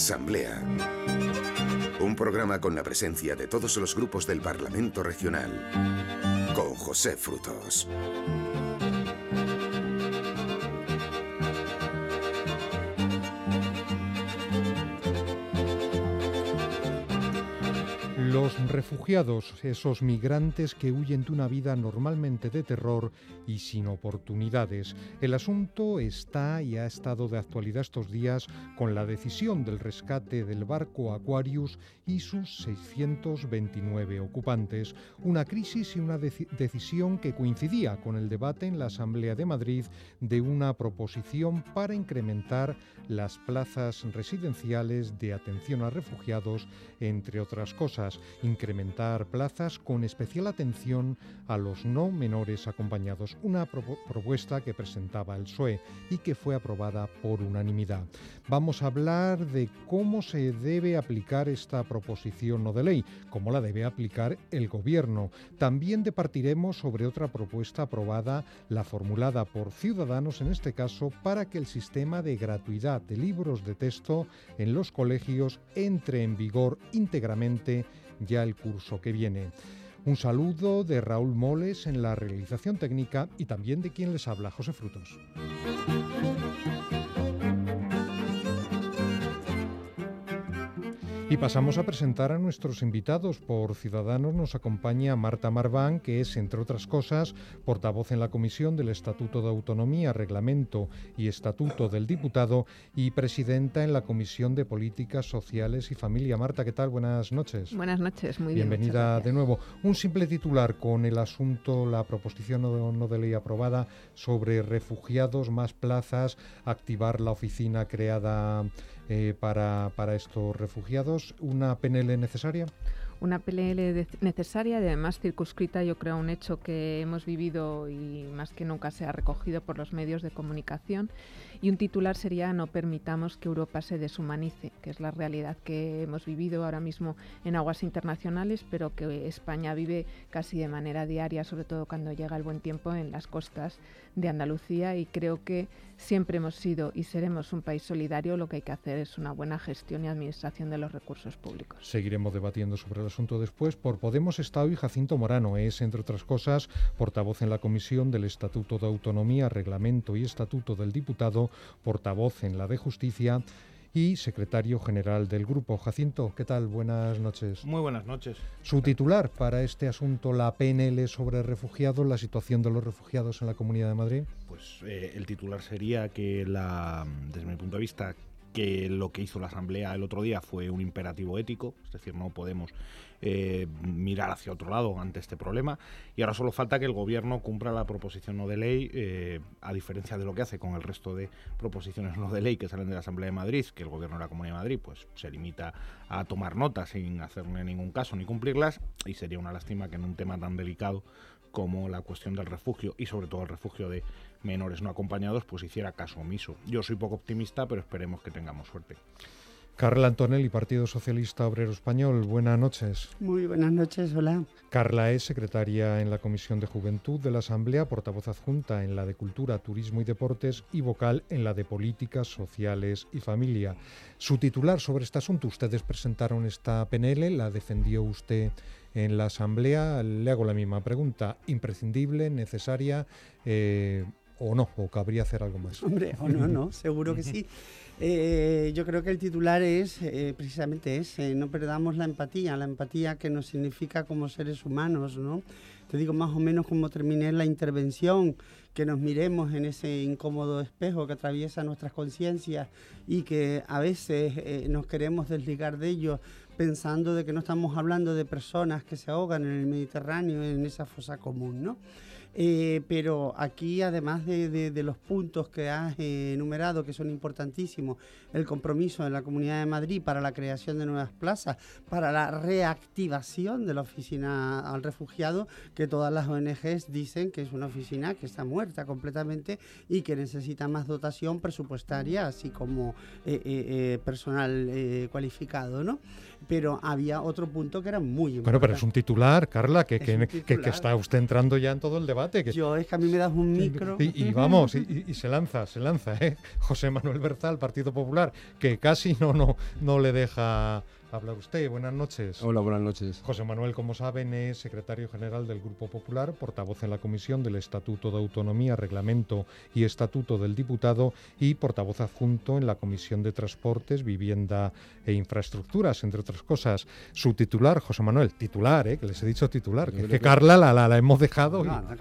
Asamblea. Un programa con la presencia de todos los grupos del Parlamento Regional. Con José Frutos. Los refugiados, esos migrantes que huyen de una vida normalmente de terror y sin oportunidades. El asunto está y ha estado de actualidad estos días con la decisión del rescate del barco Aquarius y sus 629 ocupantes. Una crisis y una decisión que coincidía con el debate en la Asamblea de Madrid de una proposición para incrementar las plazas residenciales de atención a refugiados, entre otras cosas incrementar plazas con especial atención a los no menores acompañados, una propuesta que presentaba el PSOE y que fue aprobada por unanimidad. Vamos a hablar de cómo se debe aplicar esta proposición no de ley, cómo la debe aplicar el Gobierno. También departiremos sobre otra propuesta aprobada, la formulada por Ciudadanos en este caso, para que el sistema de gratuidad de libros de texto en los colegios entre en vigor íntegramente ya el curso que viene. Un saludo de Raúl Moles en la realización técnica y también de quien les habla, José Frutos. Y pasamos a presentar a nuestros invitados. Por Ciudadanos nos acompaña Marta Marván, que es, entre otras cosas, portavoz en la Comisión del Estatuto de Autonomía, Reglamento y Estatuto del Diputado y presidenta en la Comisión de Políticas Sociales y Familia. Marta, ¿qué tal? Buenas noches. Buenas noches, muy bien. Bienvenida de nuevo. Un simple titular con el asunto, la proposición no de ley aprobada sobre refugiados, más plazas, activar la oficina creada eh, para, para estos refugiados. ¿Una PNL necesaria? una PLL necesaria y además circunscrita, yo creo, a un hecho que hemos vivido y más que nunca se ha recogido por los medios de comunicación. Y un titular sería No permitamos que Europa se deshumanice, que es la realidad que hemos vivido ahora mismo en aguas internacionales, pero que España vive casi de manera diaria, sobre todo cuando llega el buen tiempo en las costas de Andalucía. Y creo que siempre hemos sido y seremos un país solidario. Lo que hay que hacer es una buena gestión y administración de los recursos públicos. Seguiremos debatiendo sobre asunto después. Por Podemos está hoy Jacinto Morano. Es, entre otras cosas, portavoz en la Comisión del Estatuto de Autonomía, Reglamento y Estatuto del Diputado, portavoz en la de Justicia y secretario general del grupo. Jacinto, ¿qué tal? Buenas noches. Muy buenas noches. Su titular para este asunto, la PNL sobre refugiados, la situación de los refugiados en la Comunidad de Madrid. Pues eh, el titular sería que, la, desde mi punto de vista, que lo que hizo la Asamblea el otro día fue un imperativo ético, es decir, no podemos eh, mirar hacia otro lado ante este problema y ahora solo falta que el Gobierno cumpla la proposición no de ley, eh, a diferencia de lo que hace con el resto de proposiciones no de ley que salen de la Asamblea de Madrid, que el Gobierno de la Comunidad de Madrid pues se limita a tomar notas sin hacerle ningún caso ni cumplirlas y sería una lástima que en un tema tan delicado como la cuestión del refugio y sobre todo el refugio de menores no acompañados, pues hiciera caso omiso. Yo soy poco optimista, pero esperemos que tengamos suerte. Carla Antonelli, Partido Socialista Obrero Español, buenas noches. Muy buenas noches, hola. Carla es secretaria en la Comisión de Juventud de la Asamblea, portavoz adjunta en la de Cultura, Turismo y Deportes y vocal en la de Políticas Sociales y Familia. Su titular sobre este asunto, ustedes presentaron esta PNL, la defendió usted en la Asamblea. Le hago la misma pregunta, ¿imprescindible, necesaria? Eh, o no, o cabría hacer algo más. Hombre, o no, no, seguro que sí. Eh, yo creo que el titular es eh, precisamente ese, no perdamos la empatía, la empatía que nos significa como seres humanos, ¿no? Te digo más o menos como terminé la intervención, que nos miremos en ese incómodo espejo que atraviesa nuestras conciencias y que a veces eh, nos queremos desligar de ello pensando de que no estamos hablando de personas que se ahogan en el Mediterráneo, en esa fosa común, ¿no? Eh, pero aquí, además de, los puntos que has eh, enumerado, que son importantísimos, el compromiso de la Comunidad de Madrid para la creación de nuevas plazas, para la reactivación de la oficina al refugiado, que todas las ONGs dicen que es una oficina que está muerta completamente y que necesita más dotación presupuestaria, así como eh, personal cualificado, ¿no? Pero había otro punto que era muy importante. Bueno, pero es un titular, Carla, que, que, está usted entrando ya en todo el debate. Que... Yo, es que a mí me das un micro. Y, vamos, y, se lanza, se lanza, ¿eh? José Manuel Berzal, Partido Popular, que casi no, no, no le deja Habla usted, buenas noches. Hola, buenas noches. José Manuel, como saben, es secretario general del Grupo Popular, portavoz en la Comisión del Estatuto de Autonomía, Reglamento y Estatuto del Diputado y portavoz adjunto en la Comisión de Transportes, Vivienda e Infraestructuras, entre otras cosas. Su titular, José Manuel, titular, ¿eh? que les he dicho titular, que, Carla la, la, hemos dejado. A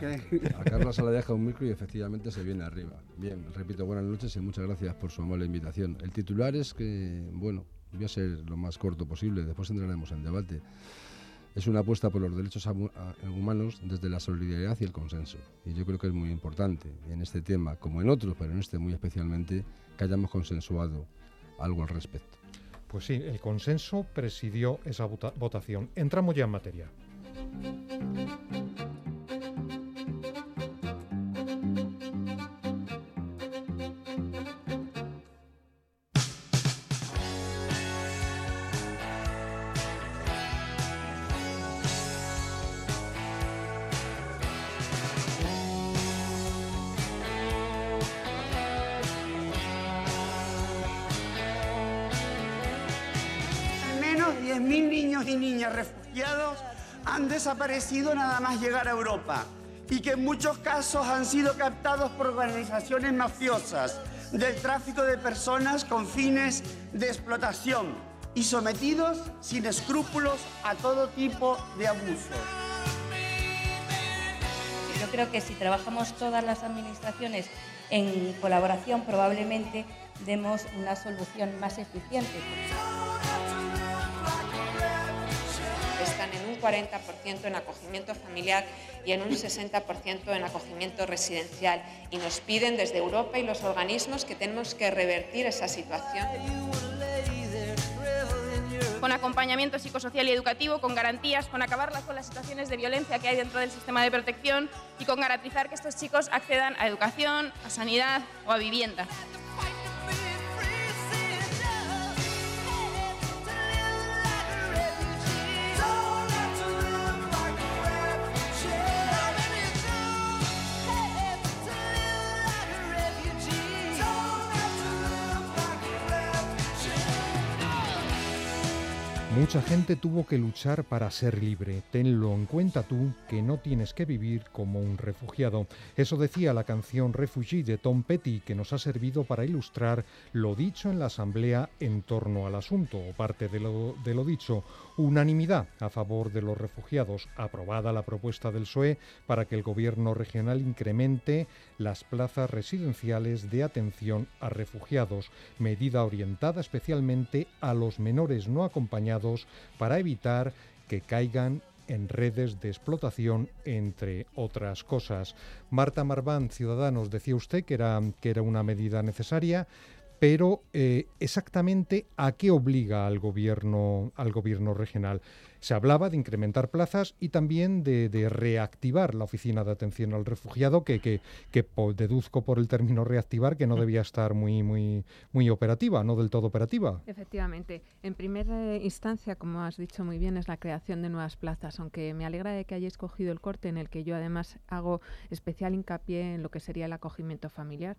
Carla se le deja un micro y efectivamente se viene arriba. Bien, repito, buenas noches y muchas gracias por su amable invitación. El titular es que, bueno, voy a ser lo más corto posible, después entraremos en debate. Es una apuesta por los derechos humanos desde la solidaridad y el consenso. Y yo creo que es muy importante en este tema, como en otros, pero en este muy especialmente, que hayamos consensuado algo al respecto. Pues sí, el consenso presidió esa votación. Entramos ya en materia. Desaparecido nada más llegar a Europa y que en muchos casos han sido captados por organizaciones mafiosas del tráfico de personas con fines de explotación y sometidos sin escrúpulos a todo tipo de abusos. Yo creo que si trabajamos todas las administraciones en colaboración probablemente demos una solución más eficiente. 40% en acogimiento familiar y en un 60% en acogimiento residencial. Y nos piden desde Europa y los organismos que tenemos que revertir esa situación. Con acompañamiento psicosocial y educativo, con garantías, con acabar con las situaciones de violencia que hay dentro del sistema de protección y con garantizar que estos chicos accedan a educación, a sanidad o a vivienda. Mucha gente tuvo que luchar para ser libre. Tenlo en cuenta tú que no tienes que vivir como un refugiado. Eso decía la canción Refugee de Tom Petty, que nos ha servido para ilustrar lo dicho en la Asamblea en torno al asunto, o parte de lo, dicho. Unanimidad a favor de los refugiados. Aprobada la propuesta del PSOE para que el Gobierno regional incremente las plazas residenciales de atención a refugiados, medida orientada especialmente a los menores no acompañados para evitar que caigan en redes de explotación, entre otras cosas. Marta Marván, Ciudadanos, decía usted que era, que era una medida necesaria pero eh, exactamente a qué obliga al gobierno, al gobierno regional. Se hablaba de incrementar plazas y también de, reactivar la oficina de atención al refugiado, que, que, deduzco por el término reactivar que no debía estar muy, muy, muy operativa, no del todo operativa. Efectivamente. En primera instancia, como has dicho muy bien, es la creación de nuevas plazas, aunque me alegra de que hayáis cogido el corte en el que yo además hago especial hincapié en lo que sería el acogimiento familiar.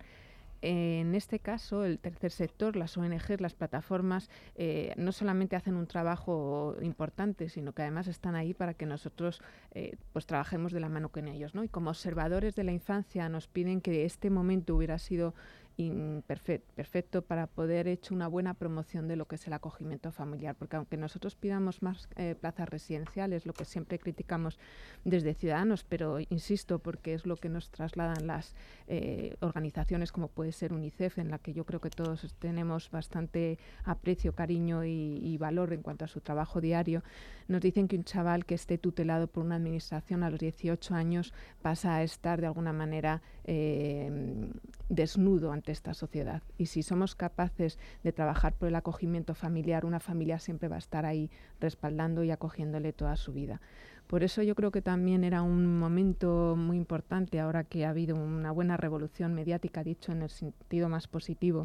En este caso, el tercer sector, las ONGs, las plataformas, eh, no solamente hacen un trabajo importante, sino que además están ahí para que nosotros eh, pues trabajemos de la mano con ellos. ¿no? Y como observadores de la infancia nos piden que este momento hubiera sido perfecto, para poder hecho una buena promoción de lo que es el acogimiento familiar, porque aunque nosotros pidamos más eh, plazas residenciales, lo que siempre criticamos desde Ciudadanos, pero insisto, porque es lo que nos trasladan las eh, organizaciones como puede ser UNICEF, en la que yo creo que todos tenemos bastante aprecio, cariño y, valor en cuanto a su trabajo diario, nos dicen que un chaval que esté tutelado por una administración a los 18 años pasa a estar de alguna manera eh, desnudo ante esta sociedad. Y si somos capaces de trabajar por el acogimiento familiar, una familia siempre va a estar ahí respaldando y acogiéndole toda su vida. Por eso yo creo que también era un momento muy importante ahora que ha habido una buena revolución mediática, dicho en el sentido más positivo,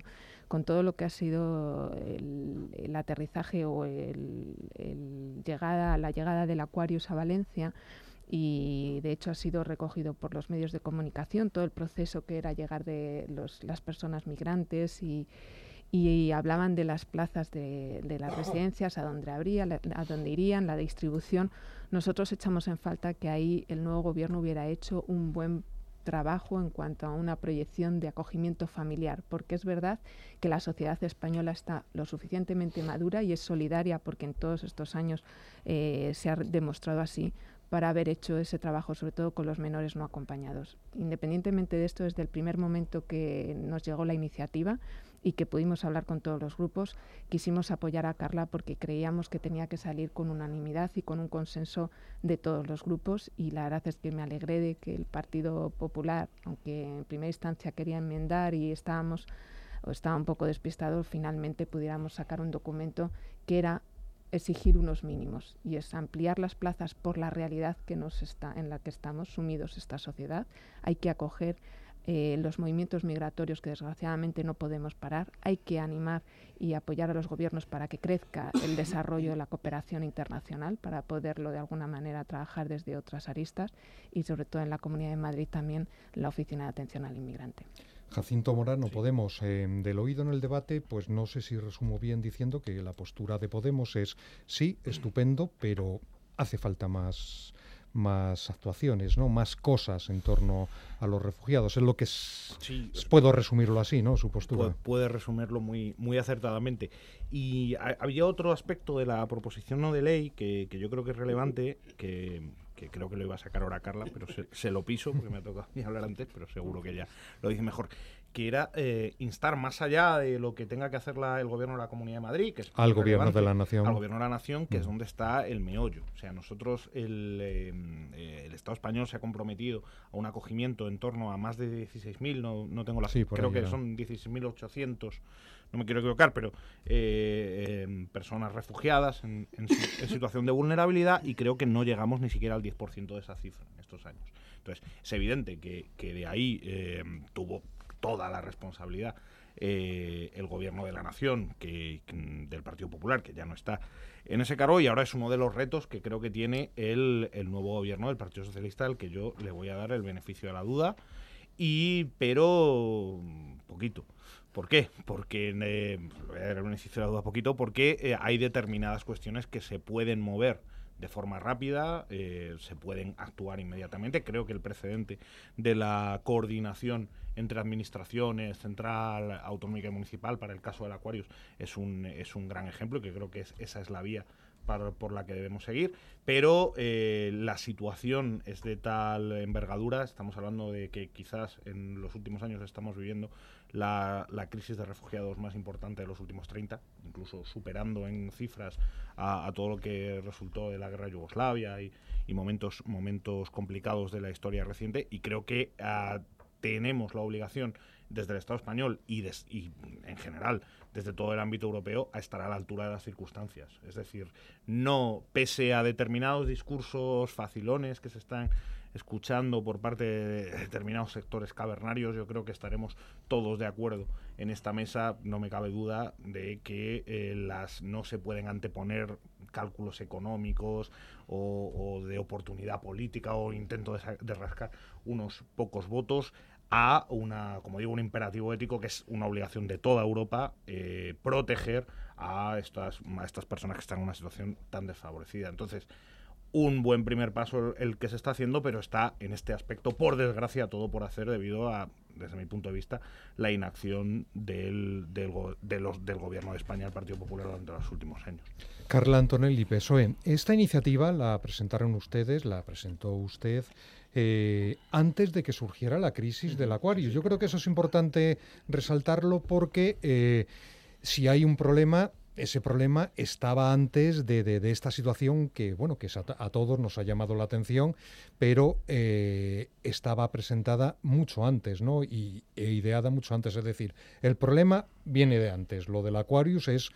con todo lo que ha sido el, aterrizaje o la llegada del Aquarius a Valencia y de hecho ha sido recogido por los medios de comunicación todo el proceso que era llegar de las personas migrantes y, hablaban de las plazas de, las residencias, a dónde habría, a dónde irían, la distribución. Nosotros echamos en falta que ahí el nuevo gobierno hubiera hecho un buen trabajo en cuanto a una proyección de acogimiento familiar, porque es verdad que la sociedad española está lo suficientemente madura y es solidaria, porque en todos estos años eh, se ha demostrado así, para haber hecho ese trabajo, sobre todo con los menores no acompañados. Independientemente de esto, desde el primer momento que nos llegó la iniciativa, y que pudimos hablar con todos los grupos, quisimos apoyar a Carla porque creíamos que tenía que salir con unanimidad y con un consenso de todos los grupos y la verdad es que me alegré de que el Partido Popular, aunque en primera instancia quería enmendar y estábamos o estaba un poco despistado, finalmente pudiéramos sacar un documento que era exigir unos mínimos y es ampliar las plazas por la realidad que nos está en la que estamos sumidos esta sociedad. Hay que acoger eh, los movimientos migratorios que desgraciadamente no podemos parar. Hay que animar y apoyar a los gobiernos para que crezca el desarrollo de la cooperación internacional, para poderlo de alguna manera trabajar desde otras aristas y sobre todo en la Comunidad de Madrid también la Oficina de Atención al Inmigrante. Jacinto Morano, Podemos, eh, del oído en el debate, pues no sé si resumo bien diciendo que la postura de Podemos es sí, estupendo, pero hace falta más más actuaciones, ¿no? más cosas en torno a los refugiados. Es lo que puedo resumirlo así, ¿no? Su postura. Puede, resumirlo muy, muy acertadamente. Y había otro aspecto de la proposición no de ley que, yo creo que es relevante, que, creo que lo iba a sacar ahora Carla, pero se, se lo piso porque me ha tocado hablar antes, pero seguro que ella lo dice mejor que era eh, instar más allá de lo que tenga que hacer el gobierno de la Comunidad de Madrid, que es al gobierno de la nación, al gobierno de la nación, que es mm. donde está el meollo. O sea, nosotros el, em, eh, el Estado español se ha comprometido a un acogimiento en torno a más de 16.000, no, no tengo la sí, creo que son 16.800 no me quiero equivocar, pero eh, em, personas refugiadas en, situación de vulnerabilidad y creo que no llegamos ni siquiera al 10% de esa cifra en estos años. Entonces, es evidente que, que de ahí em, tuvo toda la responsabilidad eh, el gobierno de la nación, que, del Partido Popular, que ya no está en ese cargo, y ahora es uno de los retos que creo que tiene el, nuevo gobierno del Partido Socialista, al que yo le voy a dar el beneficio de la duda, y pero poquito. ¿Por qué? Porque eh, el beneficio de duda poquito, porque eh, hay determinadas cuestiones que se pueden mover de forma rápida, eh, se pueden actuar inmediatamente. Creo que el precedente de la coordinación entre administraciones, central, autonómica y municipal, para el caso del Aquarius, es un, es un gran ejemplo y que creo que es, esa es la vía por la que debemos seguir, pero eh, la situación es de tal envergadura, estamos hablando de que quizás en los últimos años estamos viviendo la, crisis de refugiados más importante de los últimos 30, incluso superando en cifras a, todo lo que resultó de la guerra de Yugoslavia y, momentos, momentos complicados de la historia reciente, y creo que ah, tenemos la obligación desde el Estado español y, en general desde todo el ámbito europeo a estar a la altura de las circunstancias. Es decir, no pese a determinados discursos facilones que se están escuchando por parte de determinados sectores cavernarios, yo creo que estaremos todos de acuerdo en esta mesa. No me cabe duda de que eh, las no se pueden anteponer cálculos económicos o, de oportunidad política o intento de rascar unos pocos votos a una, como digo, un imperativo ético que es una obligación de toda Europa eh, proteger a estas, estas personas que están en una situación tan desfavorecida. Entonces, un buen primer paso el que se está haciendo, pero está en este aspecto, por desgracia, todo por hacer debido a, desde mi punto de vista, la inacción del, del, del gobierno de España, el Partido Popular, durante los últimos años. Carla Antonelli, PSOE. Esta iniciativa la presentaron ustedes, la presentó usted eh, antes de que surgiera la crisis del acuario. Yo creo que eso es importante resaltarlo porque eh, si hay un problema, ese problema estaba antes de, esta situación que, bueno, que a, todos nos ha llamado la atención, pero eh, estaba presentada mucho antes, ¿no? Y e ideada mucho antes. Es decir, el problema viene de antes. Lo del Aquarius es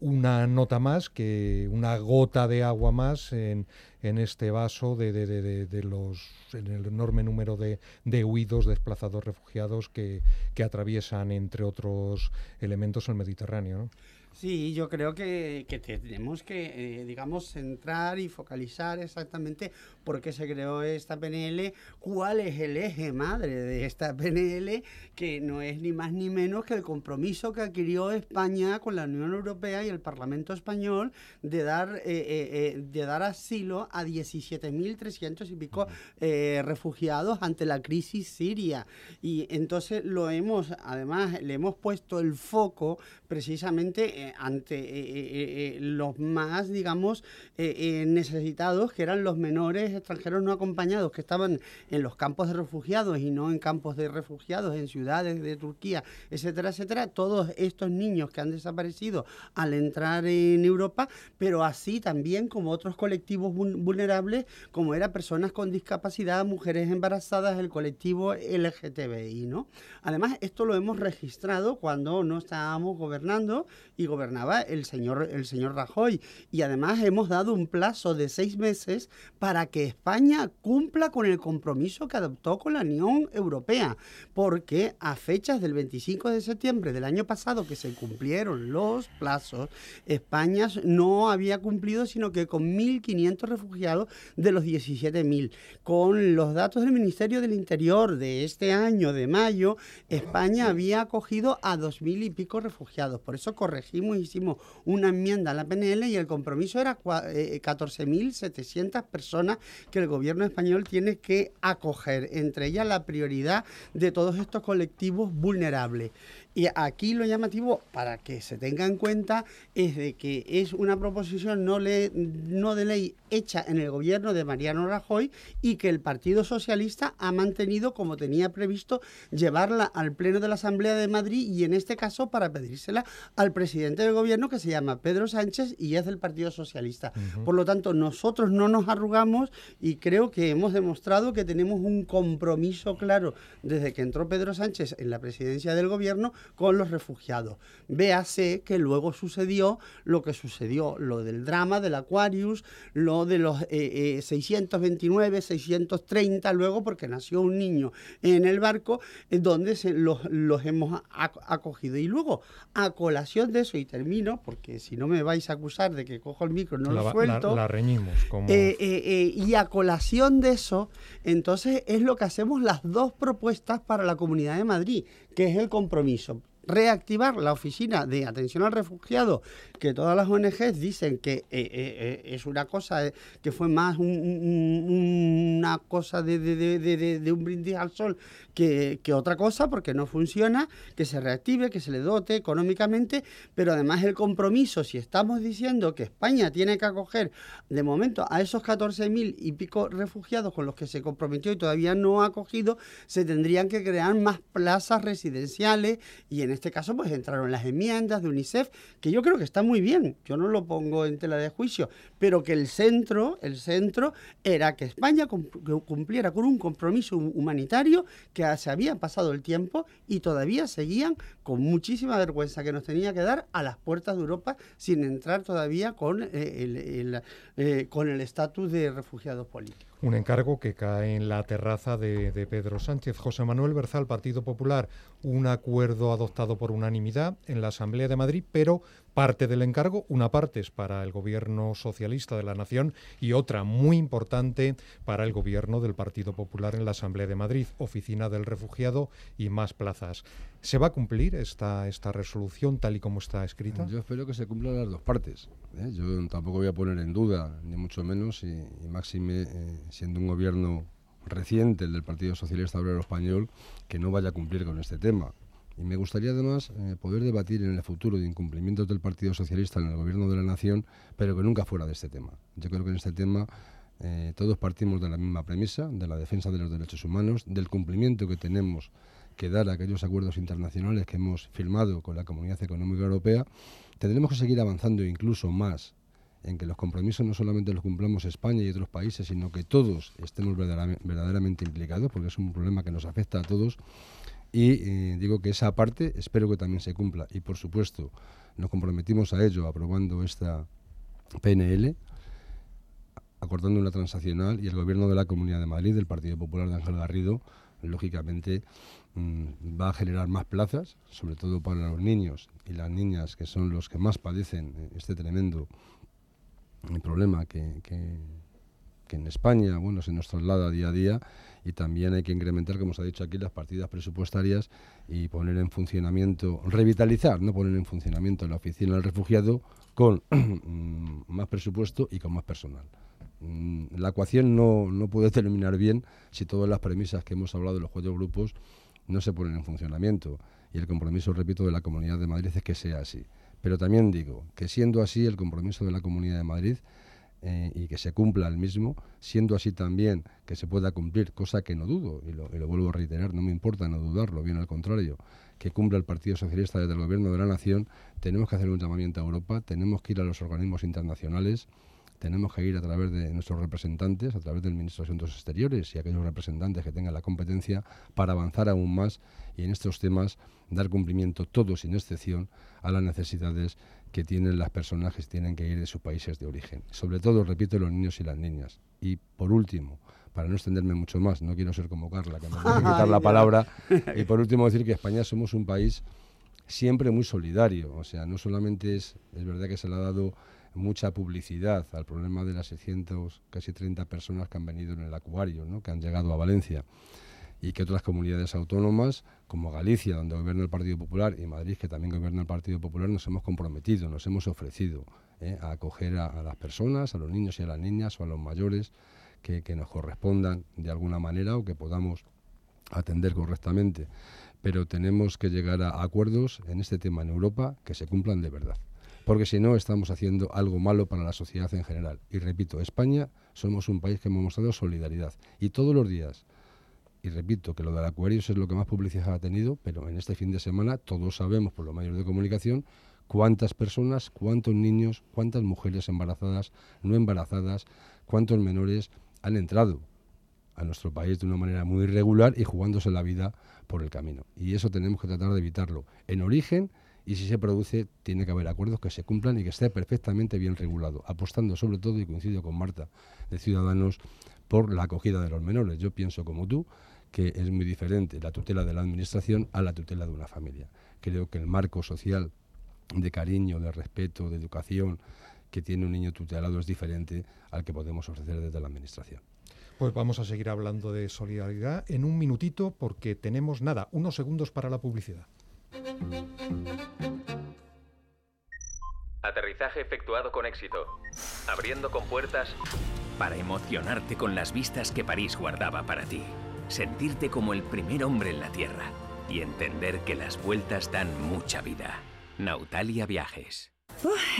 una nota más, que una gota de agua más en, en este vaso de, de, los en el enorme número de, huidos, desplazados, refugiados que, atraviesan, entre otros elementos, el Mediterráneo. Sí, yo creo que, tenemos que, eh, digamos, centrar y focalizar exactamente por qué se creó esta PNL, cuál es el eje madre de esta PNL, que no es ni más ni menos que el compromiso que adquirió España con la Unión Europea y el Parlamento español de dar, eh, eh, de dar asilo a 17.300 y pico refugiados ante la crisis siria. Y entonces lo hemos, además, le hemos puesto el foco precisamente eh, ante eh, eh, los más, digamos, necesitados, que eran los menores extranjeros no acompañados, que estaban en los campos de refugiados y no en campos de refugiados, en ciudades de Turquía, etcétera, etcétera. Todos estos niños que han desaparecido al entrar en Europa, pero así también como otros colectivos vulnerables, como eran personas con discapacidad, mujeres embarazadas, el colectivo LGTBI, ¿no? Además, esto lo hemos registrado cuando no estábamos gobernando y gobernaba el señor, el señor Rajoy. Y además hemos dado un plazo de seis meses para que España cumpla con el compromiso que adoptó con la Unión Europea, porque a fechas del 25 de septiembre del año pasado que se cumplieron los plazos, España no había cumplido sino que con 1.500 refugiados de los 17.000. Con los datos del Ministerio del Interior de este año, de mayo, España había acogido a 2.000 y pico refugiados. Por eso corregimos hicimos una enmienda a la PNL y el compromiso era 14.700 eh, personas que el gobierno español tiene que acoger, entre ellas la prioridad de todos estos colectivos vulnerables. Y aquí lo llamativo, para que se tenga en cuenta, es de que es una proposición no, no de ley hecha en el gobierno de Mariano Rajoy y que el Partido Socialista ha mantenido como tenía previsto llevarla al Pleno de la Asamblea de Madrid y en este caso para pedírsela al presidente del gobierno que se llama Pedro Sánchez y es del Partido Socialista. Por lo tanto, nosotros no nos arrugamos y creo que hemos demostrado que tenemos un compromiso claro desde que entró Pedro Sánchez en la presidencia del gobierno con los refugiados. Véase que luego sucedió lo que sucedió, lo del drama del Aquarius, lo de los 629, eh, 630, eh, luego porque nació un niño en el barco eh, donde se, los, hemos acogido. Y luego, a colación de eso, y termino, porque si no me vais a acusar de que cojo el micro, no lo suelto. La, reñimos. y a colación de eso, entonces es lo que hacemos las dos propuestas para la Comunidad de Madrid, que es el compromiso reactivar la oficina de atención al refugiado, que todas las ONGs dicen que eh, eh, eh, es una cosa que fue más una cosa de, un brindis al sol que, otra cosa, porque no funciona, que se reactive, que se le dote económicamente, pero además el compromiso, si estamos diciendo que España tiene que acoger de momento a esos 14.000 y pico refugiados con los que se comprometió y todavía no ha acogido, se tendrían que crear más plazas residenciales y en este caso pues entraron las enmiendas de UNICEF, que yo creo que está muy bien, yo no lo pongo en tela de juicio, pero que el centro, el centro era que España cumpliera con un compromiso humanitario que se había pasado el tiempo y todavía seguían con muchísima vergüenza que nos tenía que dar a las puertas de Europa sin entrar todavía con eh, el, eh, con el estatus de refugiados políticos. Un encargo que cae en la terraza de, Pedro Sánchez. José Manuel Berzal, Partido Popular, un acuerdo adoptado por unanimidad en la Asamblea de Madrid, pero parte del encargo, una parte es para el gobierno socialista de la Nación y otra muy importante para el gobierno del Partido Popular en la Asamblea de Madrid, Oficina del Refugiado y más plazas. ¿Se va a cumplir esta, esta resolución tal y como está escrita? Yo espero que se cumplan las dos partes. ¿eh? Yo tampoco voy a poner en duda, ni mucho menos, y, máxime eh, siendo un gobierno reciente, el del Partido Socialista Obrero Español, que no vaya a cumplir con este tema. Y me gustaría además eh, poder debatir en el futuro de incumplimientos del Partido Socialista en el gobierno de la nación, pero que nunca fuera de este tema. Yo creo que en este tema todos partimos de la misma premisa, de la defensa de los derechos humanos, del cumplimiento que tenemos quedar aquellos acuerdos internacionales que hemos firmado con la Comunidad Económica Europea, tendremos que seguir avanzando incluso más en que los compromisos no solamente los cumplamos España y otros países, sino que todos estemos verdaderamente, implicados, porque es un problema que nos afecta a todos. Y digo que esa parte espero que también se cumpla. Y por supuesto, nos comprometimos a ello aprobando esta PNL, acordando una transaccional y el gobierno de la Comunidad de Madrid, del Partido Popular de Ángel Garrido, lógicamente mm, va a generar más plazas, sobre todo para los niños y las niñas, que son los que más padecen este tremendo eh, problema que, que, en España bueno, se nos traslada día a día y también hay que incrementar, como se ha dicho aquí, las partidas presupuestarias y poner en funcionamiento, revitalizar, no poner en funcionamiento la oficina del refugiado con mm, más presupuesto y con más personal. Mm, la ecuación no, no puede terminar bien si todas las premisas que hemos hablado de los cuatro grupos no se ponen en funcionamiento. Y el compromiso, repito, de la Comunidad de Madrid es que sea así. Pero también digo que siendo así el compromiso de la Comunidad de Madrid eh, y que se cumpla el mismo, siendo así también que se pueda cumplir, cosa que no dudo, y lo, y lo, vuelvo a reiterar, no me importa no dudarlo, bien al contrario, que cumpla el Partido Socialista desde el Gobierno de la Nación, tenemos que hacer un llamamiento a Europa, tenemos que ir a los organismos internacionales, tenemos que ir a través de nuestros representantes, a través del Ministro de Asuntos Exteriores y aquellos representantes que tengan la competencia para avanzar aún más y en estos temas dar cumplimiento, todo sin excepción, a las necesidades que tienen las personas que tienen que ir de sus países de origen. Sobre todo, repito, los niños y las niñas. Y por último, para no extenderme mucho más, no quiero ser como Carla, que me a quitar la palabra, y por último decir que España somos un país siempre muy solidario, o sea, no solamente es, es verdad que se le ha dado mucha publicidad al problema de las 600, casi 30 personas que han venido en el acuario, ¿no? que han llegado a Valencia y que otras comunidades autónomas, como Galicia, donde gobierna el Partido Popular, y Madrid, que también gobierna el Partido Popular, nos hemos comprometido, nos hemos ofrecido ¿eh? a acoger a, las personas, a los niños y a las niñas o a los mayores que, que nos correspondan de alguna manera o que podamos atender correctamente. Pero tenemos que llegar a acuerdos en este tema en Europa que se cumplan de verdad porque si no estamos haciendo algo malo para la sociedad en general. Y repito, España somos un país que hemos mostrado solidaridad y todos los días. Y repito que lo del Aquarius es lo que más publicidad ha tenido, pero en este fin de semana todos sabemos por los medios de comunicación cuántas personas, cuántos niños, cuántas mujeres embarazadas, no embarazadas, cuántos menores han entrado a nuestro país de una manera muy irregular y jugándose la vida por el camino. Y eso tenemos que tratar de evitarlo en origen y si se produce tiene que haber acuerdos que se cumplan y que esté perfectamente bien regulado, apostando sobre todo, y coincido con Marta, de Ciudadanos, por la acogida de los menores. Yo pienso como tú que es muy diferente la tutela de la Administración a la tutela de una familia. Creo que el marco social de cariño, de respeto, de educación que tiene un niño tutelado es diferente al que podemos ofrecer desde la Administración. Pues vamos a seguir hablando de solidaridad en un minutito porque tenemos nada, unos segundos para la publicidad. Aterrizaje efectuado con éxito. Abriendo con puertas. Para emocionarte con las vistas que París guardaba para ti. Sentirte como el primer hombre en la Tierra. Y entender que las vueltas dan mucha vida. Nautalia Viajes.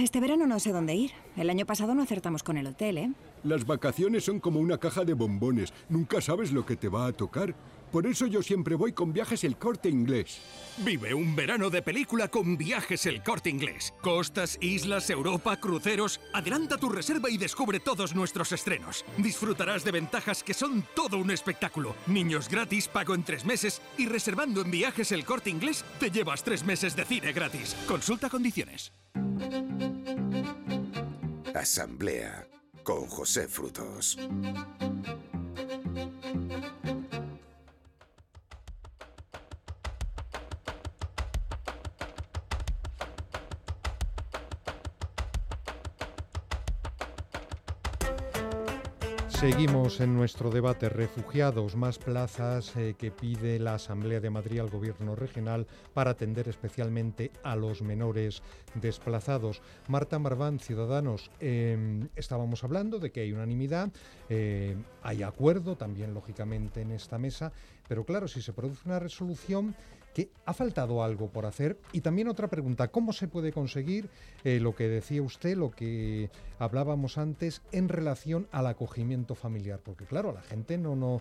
este verano no sé dónde ir. El año pasado no acertamos con el hotel, ¿eh? Las vacaciones son como una caja de bombones. Nunca sabes lo que te va a tocar. Por eso yo siempre voy con Viajes El Corte Inglés. Vive un verano de película con Viajes El Corte Inglés. Costas, islas, Europa, cruceros. Adelanta tu reserva y descubre todos nuestros estrenos. Disfrutarás de ventajas que son todo un espectáculo. Niños gratis, pago en tres meses y reservando en Viajes El Corte Inglés te llevas tres meses de cine gratis. Consulta condiciones. Asamblea con José Frutos. Seguimos en nuestro debate refugiados, más plazas eh, que pide la Asamblea de Madrid al Gobierno regional para atender especialmente a los menores desplazados. Marta Marván, Ciudadanos, em, estábamos hablando de que hay unanimidad, eh, hay acuerdo también lógicamente en esta mesa, pero claro, si se produce una resolución que ha faltado algo por hacer. Y también otra pregunta, ¿cómo se puede conseguir eh, lo que decía usted, lo que hablábamos antes en relación al acogimiento familiar? Porque claro, la gente no, no,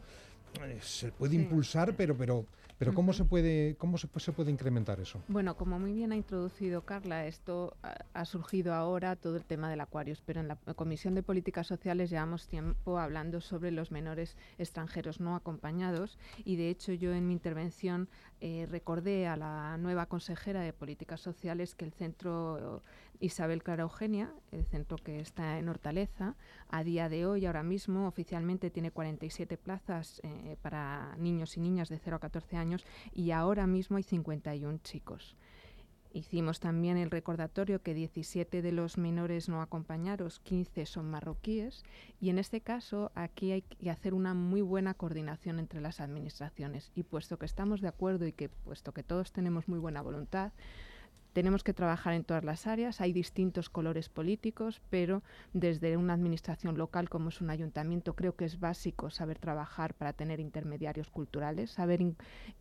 eh, se puede impulsar, pero, pero pero ¿cómo se puede cómo se, se, puede incrementar eso? Bueno, como muy bien ha introducido Carla, esto ha, surgido ahora todo el tema del Aquarius, pero en la Comisión de Políticas Sociales llevamos tiempo hablando sobre los menores extranjeros no acompañados y de hecho yo en mi intervención eh, recordé a la nueva consejera de Políticas Sociales que el centro Isabel Clara Eugenia, el centro que está en Hortaleza, a día de hoy, ahora mismo, oficialmente tiene 47 plazas eh, para niños y niñas de 0 a 14 años y ahora mismo hay 51 chicos. Hicimos también el recordatorio que 17 de los menores no acompañados, 15 son marroquíes, y en este caso aquí hay que hacer una muy buena coordinación entre las administraciones. Y puesto que estamos de acuerdo y que puesto que todos tenemos muy buena voluntad, tenemos que trabajar en todas las áreas, hay distintos colores políticos, pero desde una administración local como es un ayuntamiento creo que es básico saber trabajar para tener intermediarios culturales, saber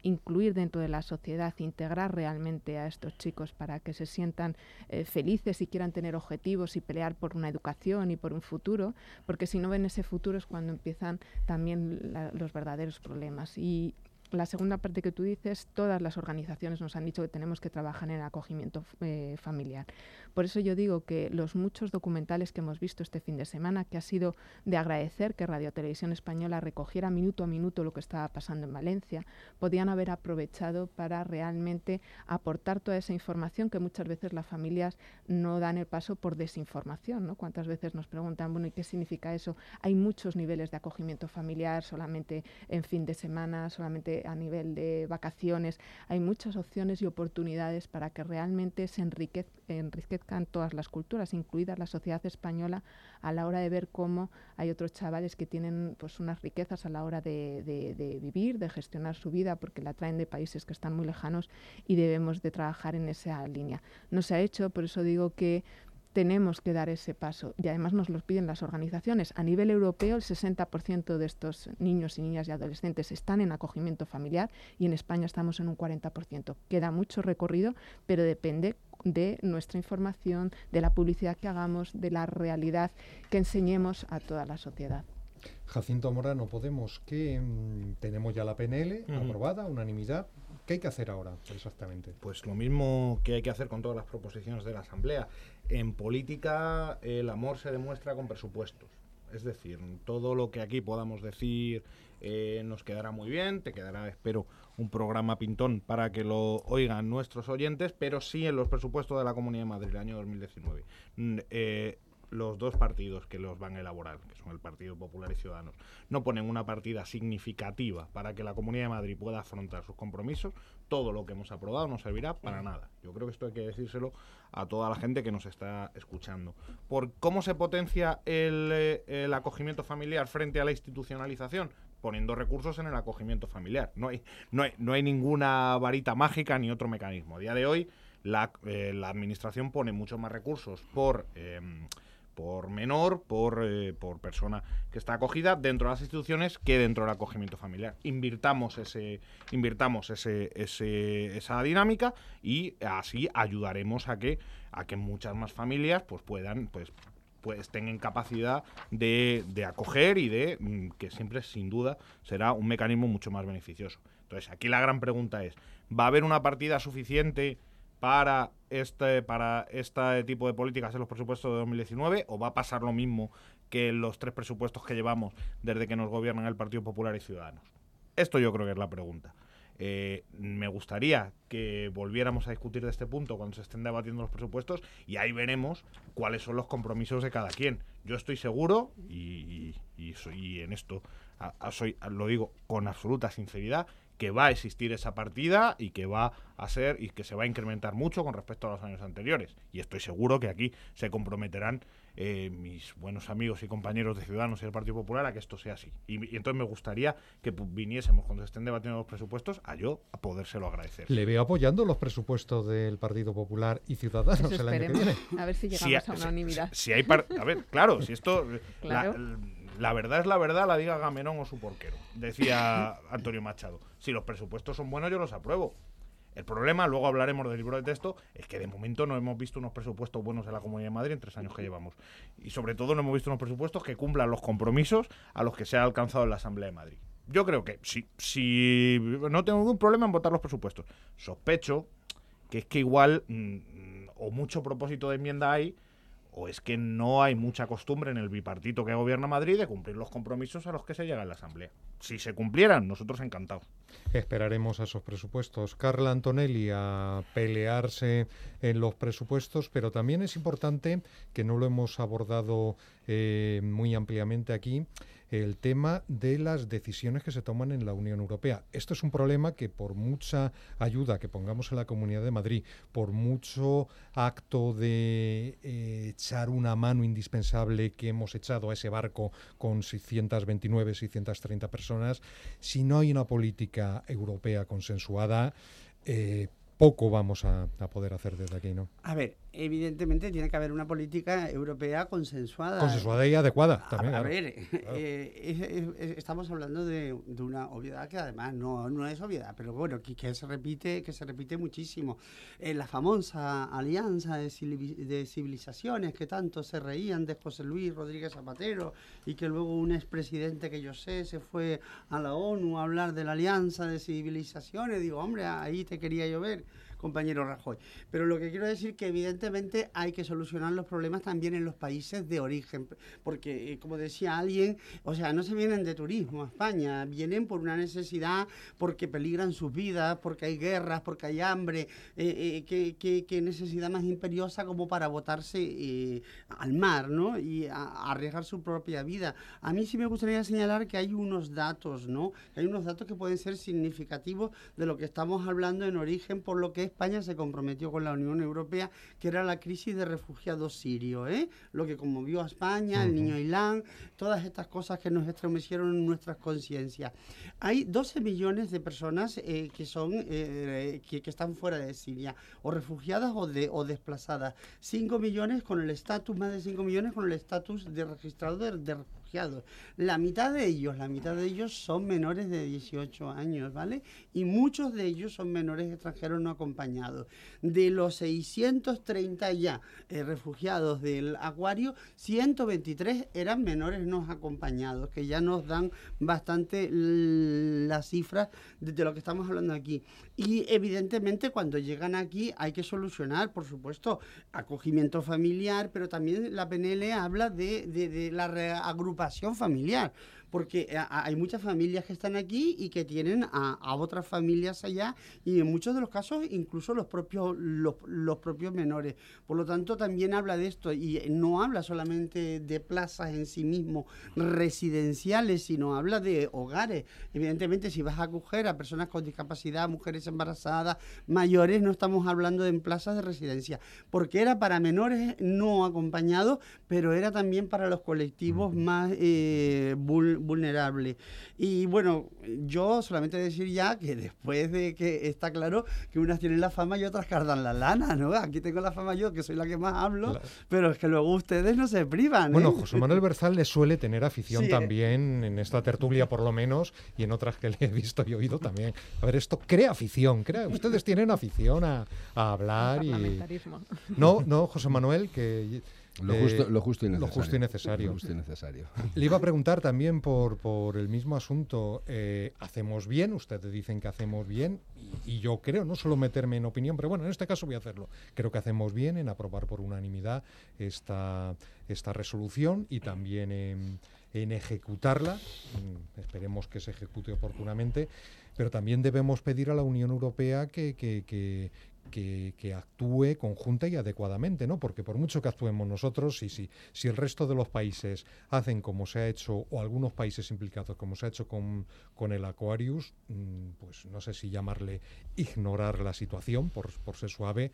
incluir dentro de la sociedad, integrar realmente a estos chicos para que se sientan eh, felices y quieran tener objetivos y pelear por una educación y por un futuro, porque si no ven ese futuro es cuando empiezan también los verdaderos problemas. La segunda parte que tú dices, todas las organizaciones nos han dicho que tenemos que trabajar en el acogimiento eh, familiar. Por eso yo digo que los muchos documentales que hemos visto este fin de semana, que ha sido de agradecer que Radio Televisión Española recogiera minuto a minuto lo que estaba pasando en Valencia, podían haber aprovechado para realmente aportar toda esa información que muchas veces las familias no dan el paso por desinformación. ¿no? ¿Cuántas veces nos preguntan, bueno, ¿y qué significa eso? Hay muchos niveles de acogimiento familiar, solamente en fin de semana, solamente a nivel de vacaciones. Hay muchas opciones y oportunidades para que realmente se enriquezcan todas las culturas, incluida la sociedad española, a la hora de ver cómo hay otros chavales que tienen pues unas riquezas a la hora de, de vivir, de gestionar su vida, porque la traen de países que están muy lejanos y debemos de trabajar en esa línea. No se ha hecho, por eso digo que tenemos que dar ese paso y además nos lo piden las organizaciones. A nivel europeo, el 60% de estos niños y niñas y adolescentes están en acogimiento familiar y en España estamos en un 40%. Queda mucho recorrido, pero depende de nuestra información, de la publicidad que hagamos, de la realidad que enseñemos a toda la sociedad. Jacinto Morano, Podemos, que mm, tenemos ya la PNL aprobada, unanimidad, ¿Qué hay que hacer ahora exactamente? Pues lo mismo que hay que hacer con todas las proposiciones de la Asamblea. En política el amor se demuestra con presupuestos. Es decir, todo lo que aquí podamos decir eh, nos quedará muy bien, te quedará, espero, un programa pintón para que lo oigan nuestros oyentes, pero sí en los presupuestos de la Comunidad de Madrid del año 2019 los dos partidos que los van a elaborar, que son el Partido Popular y Ciudadanos, no ponen una partida significativa para que la Comunidad de Madrid pueda afrontar sus compromisos, todo lo que hemos aprobado no servirá para nada. Yo creo que esto hay que decírselo a toda la gente que nos está escuchando. Por cómo se potencia el, eh, el acogimiento familiar frente a la institucionalización, poniendo recursos en el acogimiento familiar. No hay, no hay, no hay ninguna varita mágica ni otro mecanismo. A día de hoy, la, eh, administración pone muchos más recursos por em, por menor, por, eh, por persona que está acogida dentro de las instituciones que dentro del acogimiento familiar. Invirtamos ese, invirtamos ese, ese, esa dinámica y así ayudaremos a que, a que muchas más familias pues puedan, pues, pues tengan capacidad de, de acoger y de mm, que siempre sin duda será un mecanismo mucho más beneficioso. Entonces aquí la gran pregunta es, ¿va a haber una partida suficiente para este, para este tipo de políticas en los presupuestos de 2019 o va a pasar lo mismo que los tres presupuestos que llevamos desde que nos gobiernan el Partido Popular y Ciudadanos? Esto yo creo que es la pregunta. Eh, me gustaría que volviéramos a discutir de este punto cuando se estén debatiendo los presupuestos y ahí veremos cuáles son los compromisos de cada quien. Yo estoy seguro y, soy, en esto soy, lo digo con absoluta sinceridad que va a existir esa partida y que va a ser y que se va a incrementar mucho con respecto a los años anteriores. Y estoy seguro que aquí se comprometerán eh, mis buenos amigos y compañeros de Ciudadanos y del Partido Popular a que esto sea así. Y, entonces me gustaría que viniésemos cuando se estén debatiendo los presupuestos a yo a podérselo agradecer. Le veo apoyando los presupuestos del Partido Popular y Ciudadanos el año que viene. A ver si llegamos a unanimidad. Si, hay a ver, claro, si esto la verdad es la verdad, la diga Gamenón o su porquero, decía Antonio Machado. Si los presupuestos son buenos, yo los apruebo. El problema, luego hablaremos del libro de texto, es que de momento no hemos visto unos presupuestos buenos en la Comunidad de Madrid en tres años que llevamos. Y sobre todo no hemos visto unos presupuestos que cumplan los compromisos a los que se ha alcanzado en la Asamblea de Madrid. yo creo que sí, si no tengo ningún problema en votar los presupuestos. Sospecho que es que igual mm, o mucho propósito de enmienda hay o es que no hay mucha costumbre en el bipartito que gobierna Madrid de cumplir los compromisos a los que se llega en la Asamblea. Si se cumplieran, nosotros encantados. Esperaremos a esos presupuestos. Carla Antonelli a pelearse en los presupuestos, pero también es importante, que no lo hemos abordado eh, muy ampliamente aquí, el tema de las decisiones que se toman en la Unión Europea. Esto es un problema que por mucha ayuda que pongamos en la Comunidad de Madrid, por mucho acto de eh, echar una mano indispensable que hemos echado a ese barco con 629, 630 personas, si no hay una política europea consensuada, eh, poco vamos a, a, poder hacer desde aquí, ¿no? A ver, evidentemente tiene que haber una política europea consensuada. Consensuada y adecuada también. A, ver, eh, estamos hablando de, una obviedad que además no, no es obviedad, pero bueno, que, se repite que se repite muchísimo. Eh, la famosa alianza de, de, civilizaciones que tanto se reían de José Luis Rodríguez Zapatero y que luego un expresidente que yo sé se fue a la ONU a hablar de la alianza de civilizaciones. Digo, hombre, ahí te quería yo ver compañero Rajoy. Pero lo que quiero decir que evidentemente hay que solucionar los problemas también en los países de origen, porque eh, como decía alguien, o sea, no se vienen de turismo a España, vienen por una necesidad, porque peligran sus vidas, porque hay guerras, porque hay hambre, eh, eh, qué, necesidad más imperiosa como para botarse al mar, ¿no? Y arriesgar su propia vida. A mí sí me gustaría señalar que hay unos datos, ¿no? Hay unos datos que pueden ser significativos de lo que estamos hablando en origen por lo que es España se comprometió con la Unión Europea, que era la crisis de refugiados sirios, ¿eh? lo que conmovió a España, el niño Ilán, todas estas cosas que nos estremecieron en nuestras conciencias. Hay 12 millones de personas eh, que, son, eh, que, están fuera de Siria, o refugiadas o, de, o desplazadas. 5 millones con el estatus, más de 5 millones con el estatus de registrado de, de la mitad de ellos, la mitad de ellos son menores de 18 años, ¿vale? Y muchos de ellos son menores extranjeros no acompañados. De los 630 ya eh, refugiados del acuario, 123 eran menores no acompañados, que ya nos dan bastante las cifras de lo que estamos hablando aquí. Y evidentemente cuando llegan aquí hay que solucionar, por supuesto, acogimiento familiar, pero también la PNL habla de, de, de la reagrupación familiar porque eh, hay muchas familias que están aquí y que tienen a, otras familias allá y en muchos de los casos incluso los propios, los, propios menores. Por lo tanto, también habla de esto y no habla solamente de plazas en sí mismo residenciales, sino habla de hogares. Evidentemente, si vas a acoger a personas con discapacidad, mujeres embarazadas, mayores, no estamos hablando de plazas de residencia, porque era para menores no acompañados, pero era también para los colectivos más eh, vulnerable. Y bueno, yo solamente decir ya que después de que está claro que unas tienen la fama y otras cardan la lana, ¿no? Aquí tengo la fama yo, que soy la que más hablo, pero es que luego ustedes no se privan. Bueno, ¿eh? José Manuel Berzal le suele tener afición también, en esta tertulia por lo menos, y en otras que le he visto y oído también. A ver, esto crea afición, crea. Ustedes tienen afición a, a hablar y... No, no, José Manuel, que lo justo, lo justo, y necesario. Lo justo y necesario. Justo y necesario. Le iba a preguntar también por, por el mismo asunto. Eh, ¿Hacemos bien? Ustedes dicen que hacemos bien. Y, yo creo, no solo meterme en opinión, pero bueno, en este caso voy a hacerlo. Creo que hacemos bien en aprobar por unanimidad esta, esta resolución y también en, en ejecutarla. Mm, esperemos que se ejecute oportunamente. Pero también debemos pedir a la Unión Europea que, que, que, que, actúe conjunta y adecuadamente, ¿no? Porque por mucho que actuemos nosotros, y si, si el resto de los países hacen como se ha hecho, o algunos países implicados como se ha hecho con, con el Aquarius, mm, pues no sé si llamarle ignorar la situación, por, por ser suave,